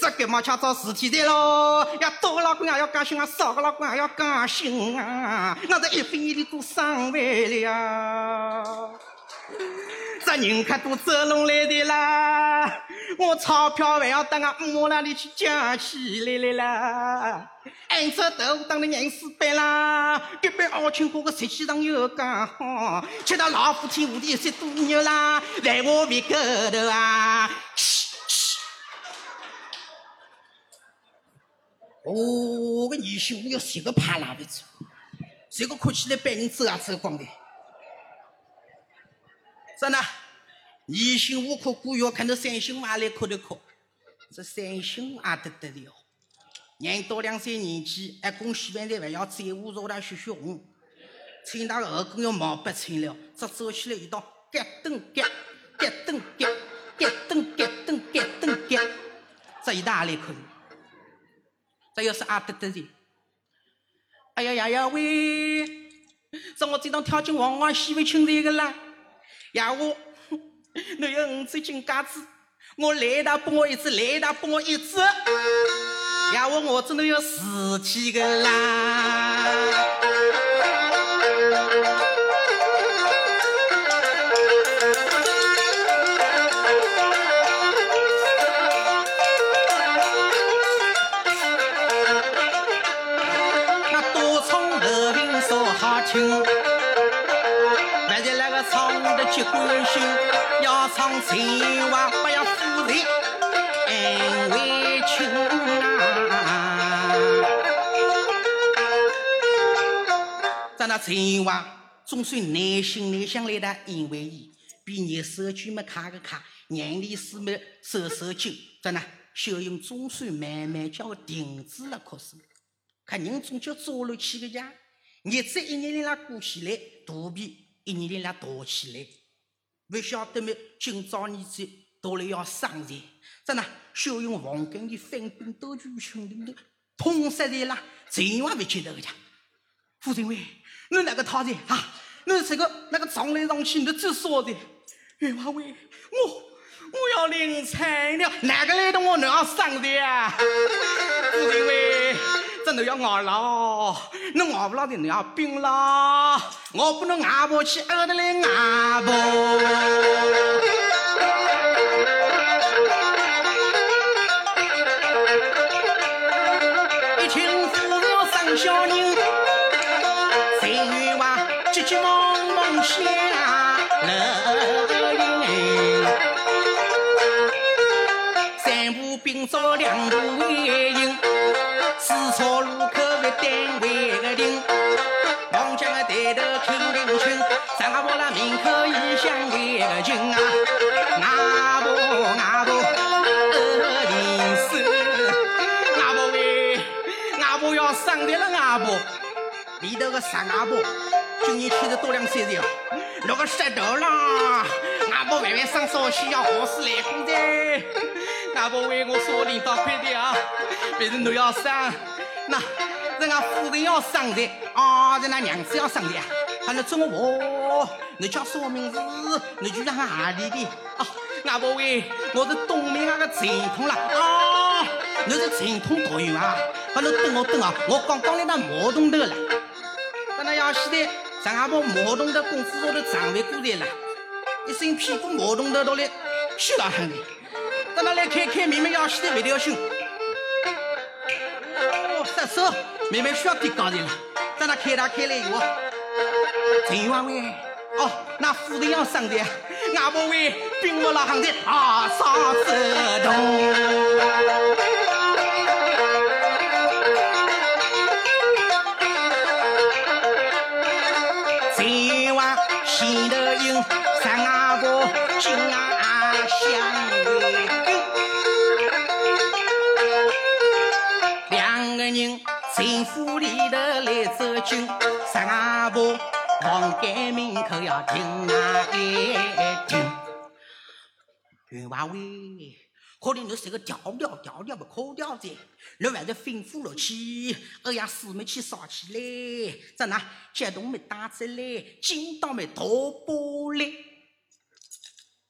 这干嘛去找事体的咯？呀，大个老公也要加薪啊，少个老公也要加薪啊，那这一分一厘都伤胃了呀！这人可都走拢来的啦，我钞票还要等俺母那里去捡起来了啦。按这豆腐当的人死板啦，一般二青花个实际上又刚好，吃到老虎天无地些多牛啦，在我胃口头啊！哦，个女婿我要谁个怕拉不住，谁个哭起来被人走啊走光的？真的，二心无可孤要看到三心娃来哭的哭，这三心娃得得了，人到两岁年纪，还供洗完澡还要再污糟他血血红，穿那个后跟要毛不穿了，这走起来一道咯噔咯，咯噔咯，咯噔咯噔咯噔咯，这一大来可以。这又是阿德的，哎呀呀呀喂！这我这趟跳进黄花西围青的个啦，呀，我，侬有五只金戒指，我来一拨我一只，来一拨我一只，呀，我我真的要死千个啦！那多葱豆饼烧海青。结关心，要唱情话，不要负人委屈啊！咱那情话总算耐心耐想来的，因为伊比热手机么卡个卡，眼里是么手手紧，咱那小英总算慢慢叫我停止了哭声。可人总叫做了起个家，日子一年年过起来，肚皮一年年大起来。不晓得么？今朝儿子到了要生财，真呐，小用黄根的翻兵斗举群里头，痛死的啦！千万别记得个家。傅政委，你那个讨债啊？你这个那个账来上去，你做啥的？袁华伟，我我要领彩了，哪个来的我能要生的啊？傅政委。真都要熬老，你熬不老的你要病老，我不侬外不起，饿得来外不。一清早生小牛，田园外急急忙忙下楼，三步并做两步。为个群啊，阿婆阿婆二零四，阿婆喂，阿婆要上台了阿婆，里头个傻阿婆，今年七十多两三岁哦，落个石头啦，阿婆万万生少喜要好事来过的，阿婆为我说领导快点啊，别人都要生那。人家夫人要生的，啊，人家娘子要生的啊。啊！喊侬中我，你叫什么名字？你居然哪里的？啊，阿伯喂，我是东面那个陈通了啊！你是陈通导员啊？喊侬等我等啊！我刚刚来到毛洞头了。等那要现在上阿伯毛洞头公司上头长位过来了，一身屁股毛洞头到来虚了很的。等那来开开明明要现在不条心。哦，杀手。妹妹需要点高人了，在那开大开来以后，陈王伟，哦，那夫人要上的，阿伯伟并不老行的啊，啥子动？陈王心头有三阿婆，房间门口要停啊一停。袁华伟，可怜你是个调调调调不可调的，你还是吩咐了去，二呀四没去烧起来，在那激动没打出来，紧到没夺玻璃。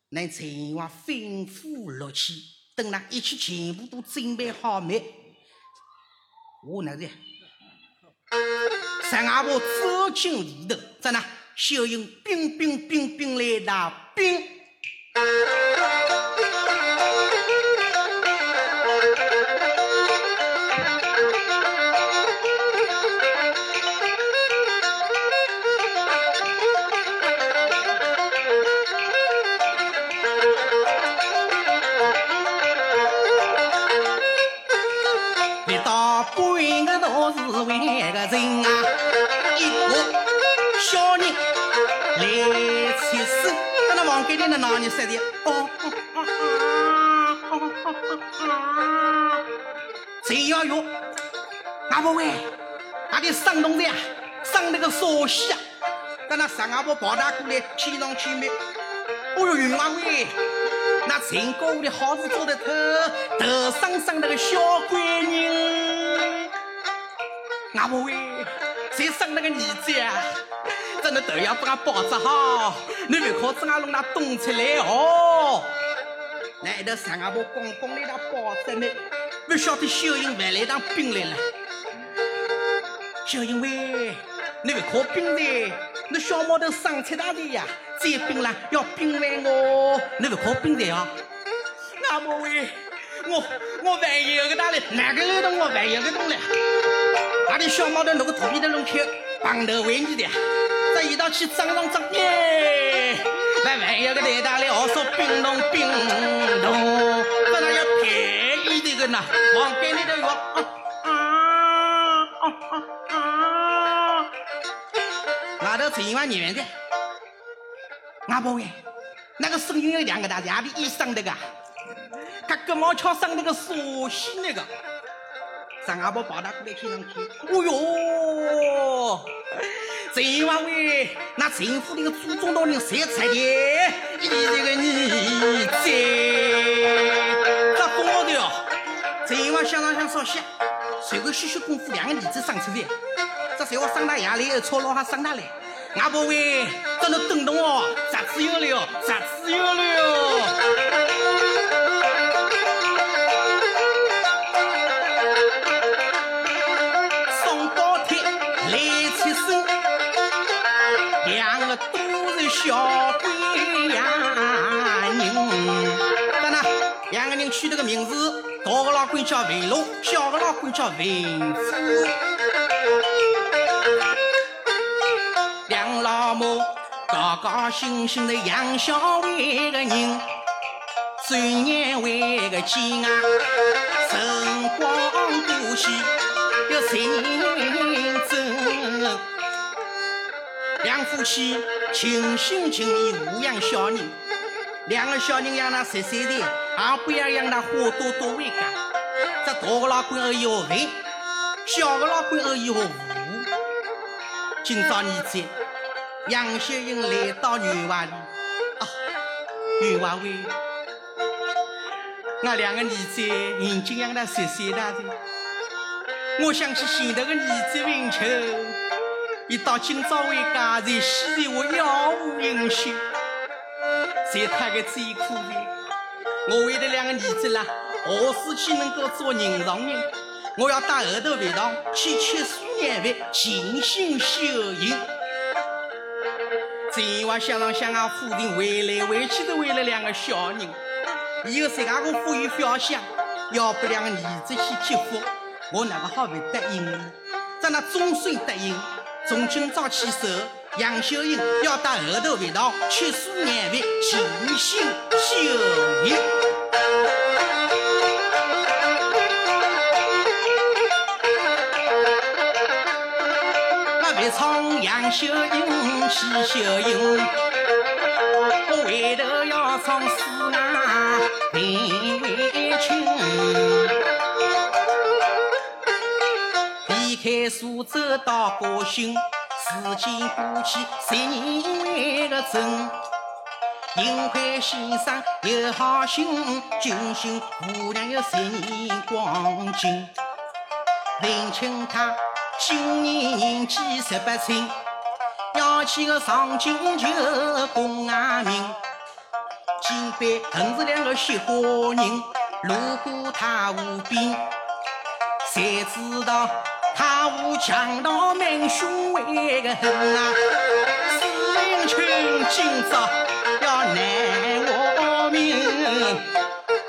那陈王吩咐了去，等那一切全部都准备好没？我那是，三阿婆走进里头，在那小英冰冰冰冰来打冰。房间里那哪里说的？哦哦哦哦哦哦！陈小玉，阿婆喂，阿的上东的啊，上那个烧西啊，在那上阿婆跑大过来，气上气没。哦哟，云阿喂，那陈高屋的好事做得头，头上上那个小官人。阿婆喂，谁生那个儿子啊？真的都要把他包扎好，你不靠子阿弄那动出来哦。那一头上阿婆公公来那包着呢，不晓得小英买来当兵来了。小英喂，你不靠兵的，你小毛头上菜大的呀，这兵了要兵完我，你不靠兵的啊？阿婆喂，我我万一有个大嘞，哪个来动我万一个动嘞？那里小毛头那个土皮的龙口，帮头为你的，这一道去张上张耶！万万一个来大来，我说冰冻冰冻，这那要便宜的个呐，房间里头说啊啊啊啊！外头陈万年的，阿婆喂，那个声音有两个大家的医生那个，他根毛桥上那个熟悉那个。张阿婆抱他过来听上去，哦哟，陈王伟，那陈府里的祖宗老人谁才的？你这个儿子，这公老头，陈王想上想少些，随后许许功夫两个儿子生出来，这随后上大衙里，操老汉上大来，俺不喂，在那等着我，啥子有了，啥子有了。小鬼呀人，那那两个人取了个名字，大个老倌叫文龙，小个老倌叫文虎。两老母高高兴兴的养小伟个人，转眼为个见啊，辰光过去有十年走，两夫妻尽心尽意抚养小人，两个小人养那十岁的，也不要养那花多多为家。这大个老倌而已学文，小个老倌而已学武。今朝儿子杨秀英来到女娃里，啊，女娃喂，我两个儿子已经养了十岁了的。我想起前头个儿子文秋，一到今朝回家，在西里我杳无音讯，在他的最苦的。我为了两个儿子啦，何时去能够做人上人？我要到后头饭堂去吃素年饭，静心修行。这话想上想啊，夫人回来回去都为了两个小人，以后谁家个富裕表想，要不两个儿子去接福，我哪个好会答应呢？咱那终身答应，从今朝起手，杨秀英要到后头饭堂吃素年饭，静心修行。唱杨秀英去秀英，我回头要唱四啊开苏州到高兴，时间过去十年为个整。银环先生有好心，君心姑娘有十年光景。林清他。今年年纪十八岁，要去个上京求功啊名。金杯横是两个雪花人，路过太湖边，才知道太湖强盗蛮凶为个狠啊！史英群今朝要难我命，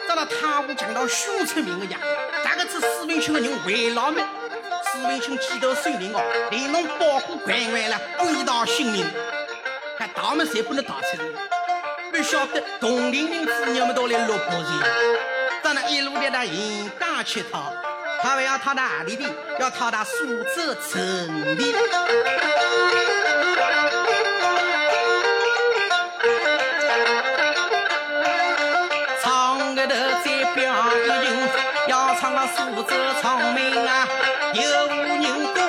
到了太湖强盗凶出名个呀！大个子史文群个人为老们。史文清几头水灵哦，连侬保护关完了，危到性命，还逃么侪不能逃出来。不晓得同龄人子女们都来落魄噻，在那一路的那沿江乞讨，他还要讨到哪里的？要讨到苏州城里。唱个头再表演，要唱到苏州长门啊！有人歌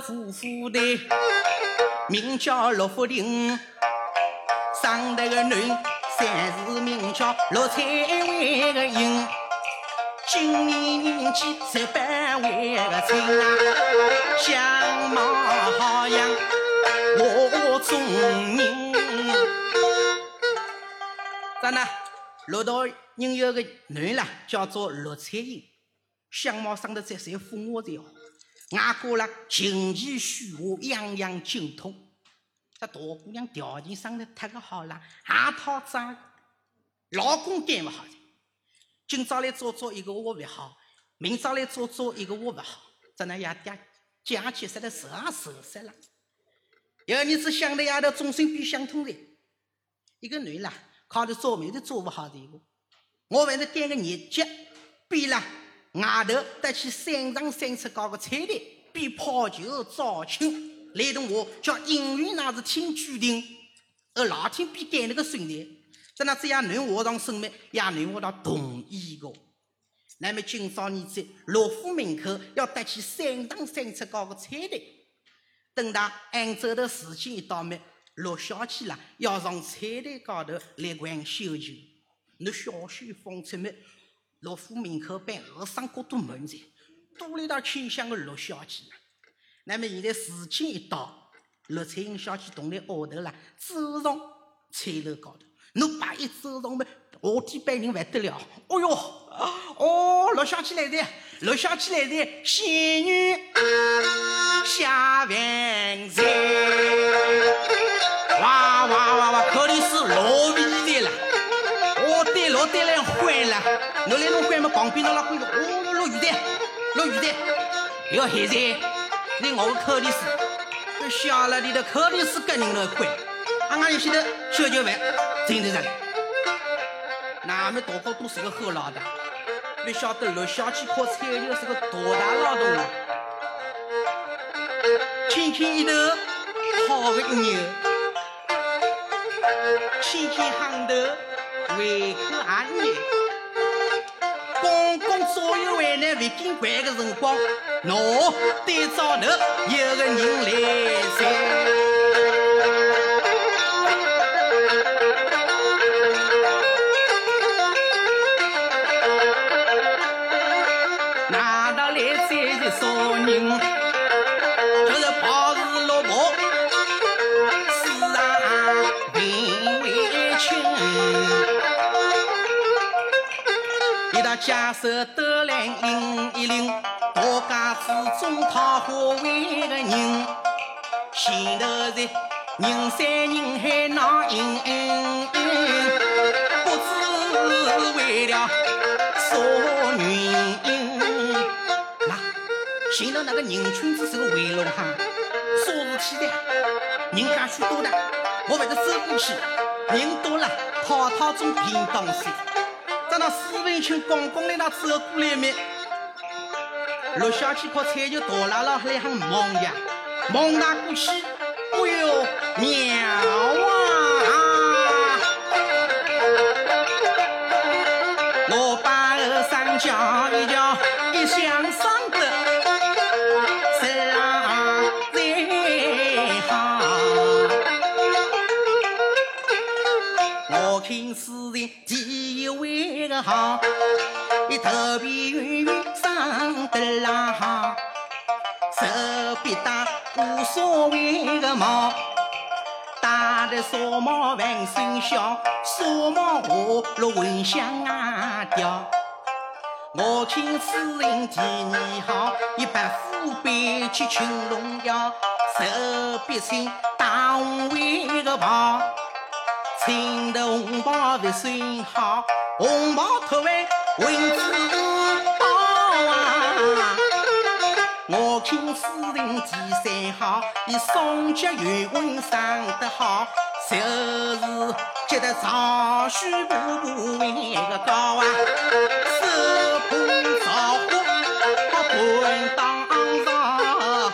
夫妇的名叫陆福林，生得个女三是名叫陆彩薇个英，今年年纪十八为个青。啊，相貌好像我中人。咱呢，陆道人有个囡啦，叫做陆彩英，相貌生得再侪风华的哦，外加啦琴棋书画样样精通。这大姑娘条件生得太个好了，还讨债，老公干不好。今朝来做做一个我不好，明朝来做做一个我不好，咱那爷爹讲起实在受啊受死了。有儿子想的丫头终身比相通的，一个女啦。靠着做媒都做不好的一个，我反正点个日节，比了外头得去山上山出搞个彩电，比泡酒招亲，来同我叫姻缘那是听注定，而老天比改那个顺的，在那这样男我当生命，也男我当同意个。那么今朝你在罗府门口要得去山上山出搞个彩电，等到按照的时间一到没？罗小姐啦，要上彩台高头来玩绣球。那小心放出门，陆府门口办和尚国都门在，多了一道清香的陆小姐。那么现在时间一到，陆彩英小姐同来后头啦，走上彩楼高头。侬把一走上门，下地班人不得了。哦哟，哦，陆小姐来的，陆小姐来的，仙女下凡在。了，我来弄坏么？旁边那老鬼子，哦，落雨的，落雨的，要现在你我口里是，这小了你的口里是跟人来混，俺俺有些的小酒饭，真的是。俺们大家都是个好老大，不晓得陆小姐靠彩油是个多大劳动力，轻轻一头好个牛，轻轻喊头胃口也热，公公左右为难未见怪的辰光，喏，对照头有个人来噻。手得来拎一拎，大家之中讨花为个人，前头是人山人海闹盈盈，不知为了啥原因。寻到那个人群子是个围龙哈，啥事体的？人家许多的，我不是走过去，人多了，套套中便当西。等到史文清刚刚来那走过来没？陆小姐靠菜就大拉拉来很忙呀，忙那过去，哎呦，妙啊！听诗人第一位个好，一头皮圆圆长得拉好，手臂大无所谓个毛，戴的纱帽万声笑，纱帽下落蚊香啊掉。我听诗人第二好，一把虎背去群龙腰，手臂轻大红围个袍。青的红包的算好，红包托为文字包啊！我听诗人第三好，以双脚圆稳上得好，就是接得长须步步为个高啊，手捧桃花半当上啊！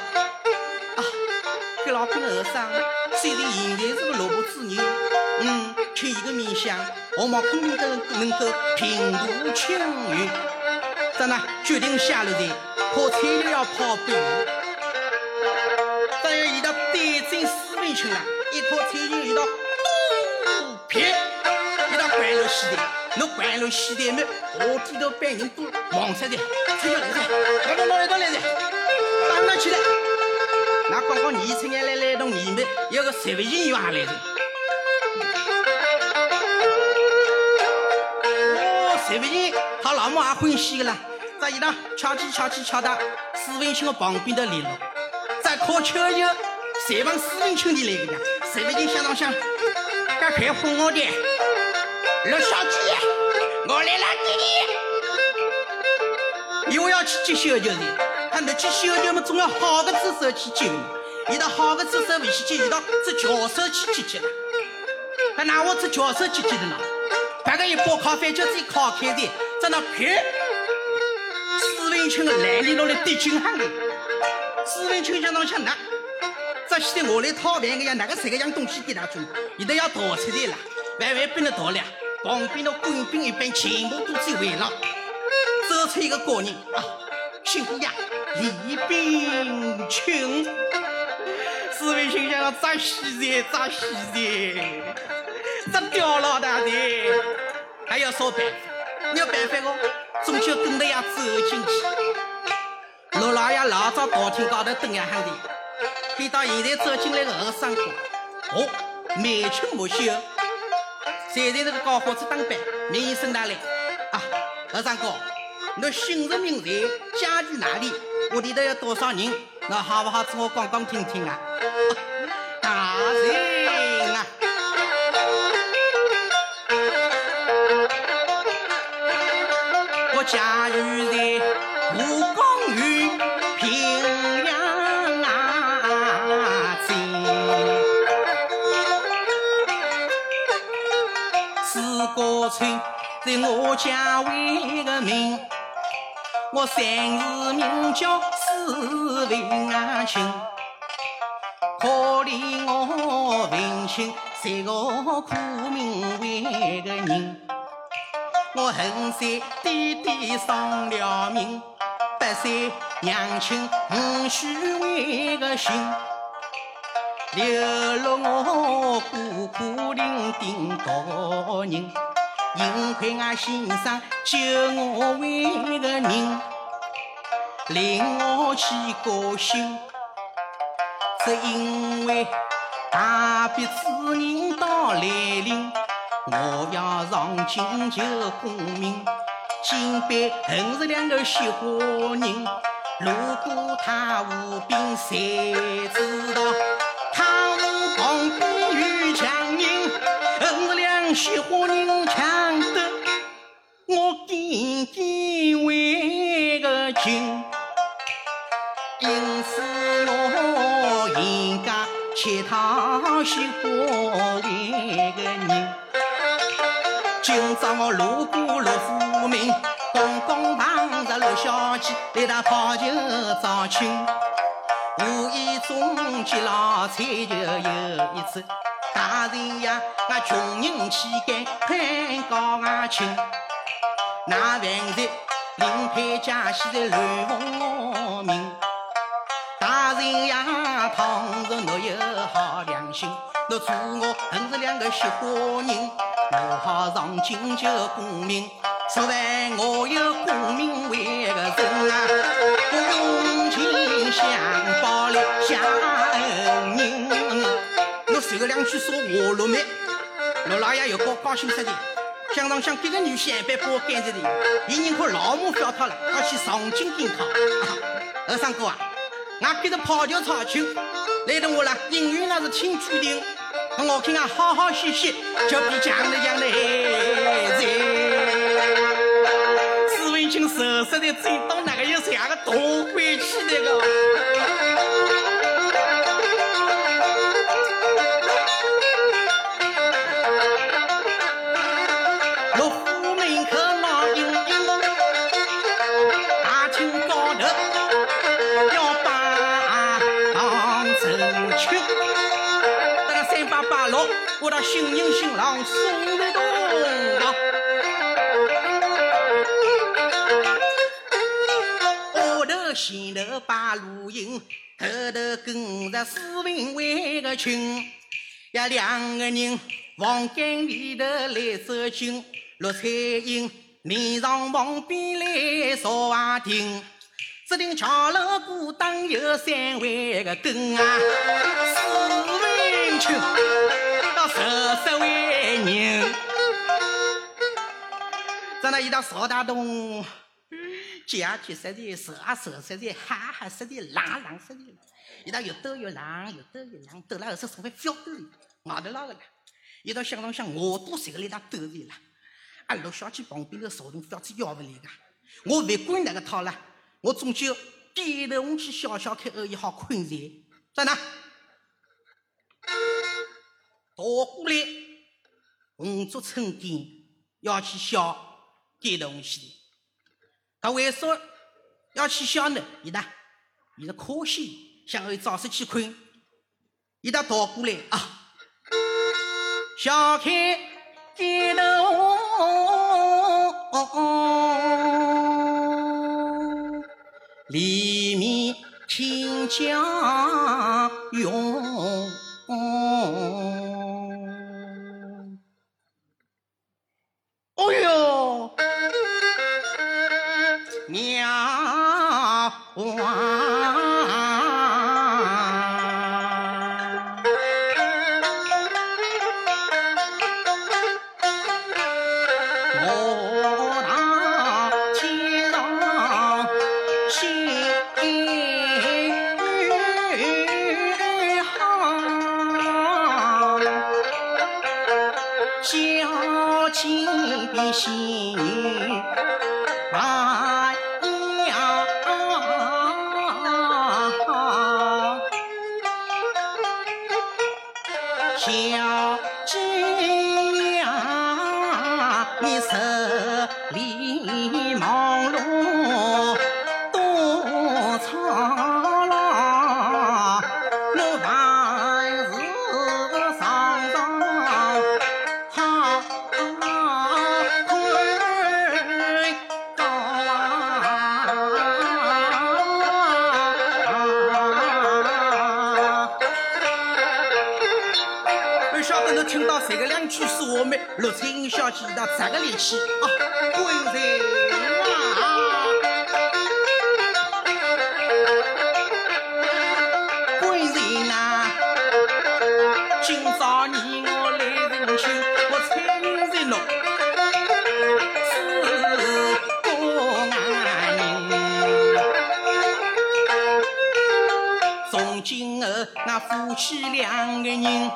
给老板和尚，虽然现在是个落魄之年。嗯，吃一个面相，我们肯定都能够平步青云。咱呢决定下了的，跑菜又要跑半。等要遇到对阵四分球了，一套菜就遇到虎皮，一到关路西的，那关路西的么？我低头班人都忙出的，菜要来噻，快快来到来噻，打了起来。那刚刚年青人来来动你们，有个十万斤又还来着。这不行，他老母也欢喜个啦。这一趟敲起敲起敲到史文清的旁边的来了，再靠巧就谁帮史文清的来个呀？谁不行想当想，该开哄我的，陆小姐，我来了弟弟，又要去接小舅子，他那接小舅嘛，总要好的姿势去接嘛。遇到好的姿势不去接，遇到只脚手去接接了，还拿我只脚手去接的呢？半个一包咖啡，就自己烤开的，在那拍。史文清的来里落来对军喊的，史文清想当想那，这现在我来讨饭的呀，哪个谁个样东西给他做？现在要逃出来了，万万不能逃了。旁边的官兵一般全部都在围绕，走出一个高人啊，姓李呀，李炳清。史文清想要扎西子，扎西子。这刁老大的还要说办法，没有办法哦，终究跟着要走进去。陆老爷老早大厅高头等呀喊的，看到现在走进来个和尚哥，哦，眉清目秀，站在这个高伙子打扮，名声大来啊！和尚哥，你姓什名谁？家住哪里？屋里头有多少人？那好不好？自我讲讲听听啊！大人住在吴江县平阳镇在我家为个名我姓字名叫史文清可怜我文清是个苦命的人。我恨山爹爹丧了命，百岁娘亲无须为个心。流落我孤苦伶仃多人，幸亏俺先生救我为个人，令我去高兴。只因为大别之人到来临，我要上京求功名。金杯恨是两个惜花人，如果他无病，谁知道？旁边有强人，恨是两雪花人抢得我紧紧为个情，因此我应该乞讨雪花为个人。今朝我路过陆府门，刚刚碰着陆小姐来打泡酒招亲。无意中接了彩就有一次，大人呀，俺穷人岂敢攀高俺亲？那万岁临配佳喜的乱奉我心，侬助我恨是两个惜花人，我好上京求功名，说来我有功名为个人啊，恭敬相。下恩人，我随个两句说话落眉，陆老爷又高高兴死的，想当想别个女婿一般把我赶着的，一人可老母表他了，要去上京赶考。二三哥啊，俺跟着泡酒炒酒，来的我了，姻缘那是听注定，我看啊好好歇歇，就比将来将来在。朱文清瑟瑟的最多，哪个有这样个大鬼气那个？我的新人新郎送得动啊！后头前头把路引，后头跟着史文为个亲，呀两个人房间里头来走近，陆彩英面上旁边来说话听，只听桥楼鼓当有三位个跟啊，史文清。十三位人，在那一到邵大东，讲起实的，说啊说实的，哈哈实的，浪浪实的，一到又抖又浪，又抖又浪，抖了后是稍微飘抖的，外头拉了个，一到想当想，我多谁个来当抖的了？啊，陆小姐旁边的邵东小子要不来的，我不管那个套了，我终究低头去笑笑看，而已好困在，在哪？倒过来，红烛春天要去笑这东西。他为啥要去笑呢？伊呢？伊是可惜，想要早些去困。伊他倒过来啊，笑看街头里面听江涌。心。彩英小姐她这个力气啊，滚人啊！官人啊，今朝你我来人亲，我参人侬是公安人。从今后，那夫妻两个人，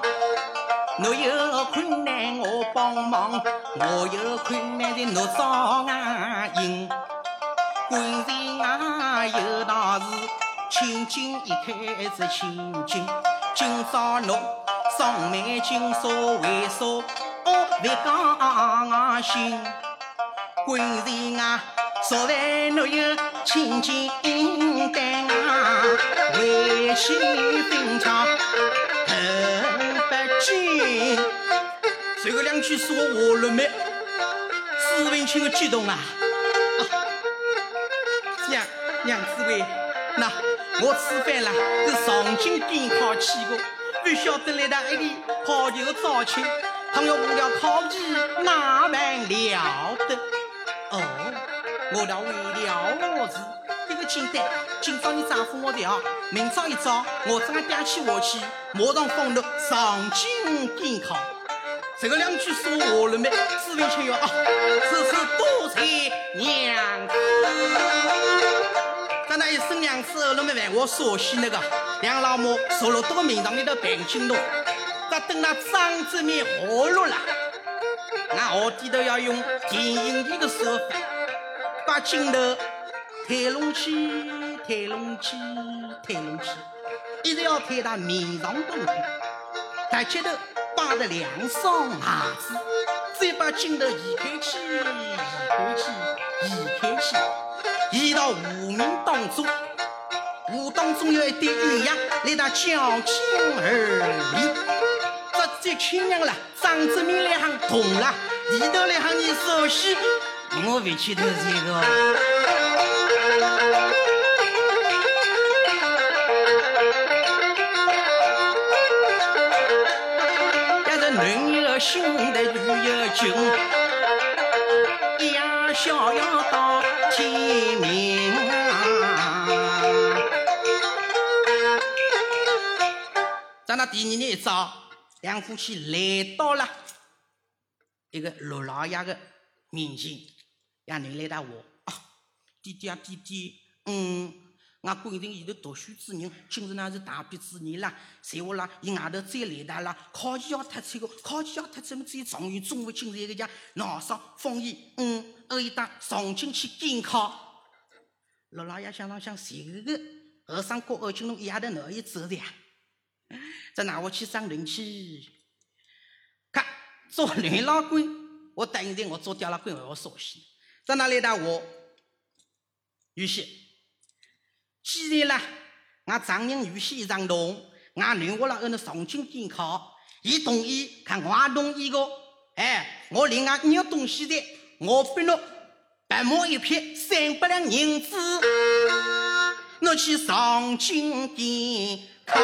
侬有困帮忙，我有困难的侬找俺应。官人啊，有大事千金一开是千金，今朝侬上门金锁为啥哦别讲心？官人啊，昨晚侬有千金单啊，为妻分长恨不尽。这个两句说话了没？史文清的激动啊！娘娘子喂，那我吃饭了，是上京赶考去的，不晓得来到这里考就早去，倘要误了考期，哪办了得？哦，我倒为了我事，这个简单。今朝你丈夫我调，明朝一早我正要带起我去，马上封侬上京赶考。这个两句说话了没？史文清要啊，此次多谢娘子。咱那一声娘子后，那么饭我说起那个两老母坐了多个名堂里头办金龙，咱等那张子面活络了，俺下低头要用电影里的手法，把镜头推拢起，推拢起，推拢起，一直要推到面上动去，大街头摆着两双鞋子，再把镜头移开去，移开去，移开去。移到湖面当中，湖当中有一对鸳鸯，来到交情而立。这这亲娘了，张子明来行同了，里头来喊你熟悉，我回去头这个。兄弟女有情，一夜逍遥到天明啊！在那第二天一早，两夫妻来到了一个陆老爷的面前，让人来到我啊，弟弟啊弟弟，嗯，俺官人前头读书之人，今日呢是大比之年啦，在我啦，伊外头再来哒啦，考期要突出个，考期要突出么？只有状元中午今日一个家闹上封伊，嗯，二一当上京去监考。陆老爷想啷想，谁个和尚过二金龙一下头哪有走的呀？这拿我去上人去，看做男老官，我答应的我做刁老官我说些。在哪里的我？玉玺，既然啦，俺丈人与西上动，俺男我啦跟着上京监考，伊同意，看我同意个，哎，我另外你要东西的，我给侬白毛一片三百两银子，我去上京监考。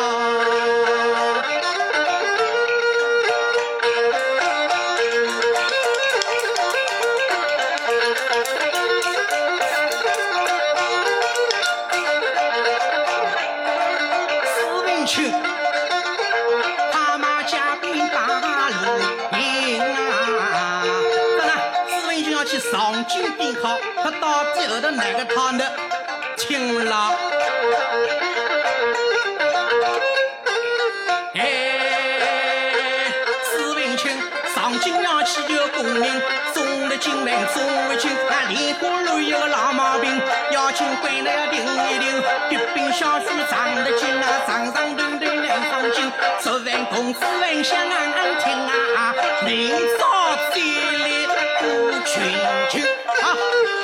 他到底后头哪个套呢？听了。哎，史文清上京要去就功名，中了京门中了京，那莲花路有个老毛病，要请官呢要定一定，必兵小婿长得紧啊，长长短短两方巾，昨晚公子问想暗暗听啊，明朝夫群情好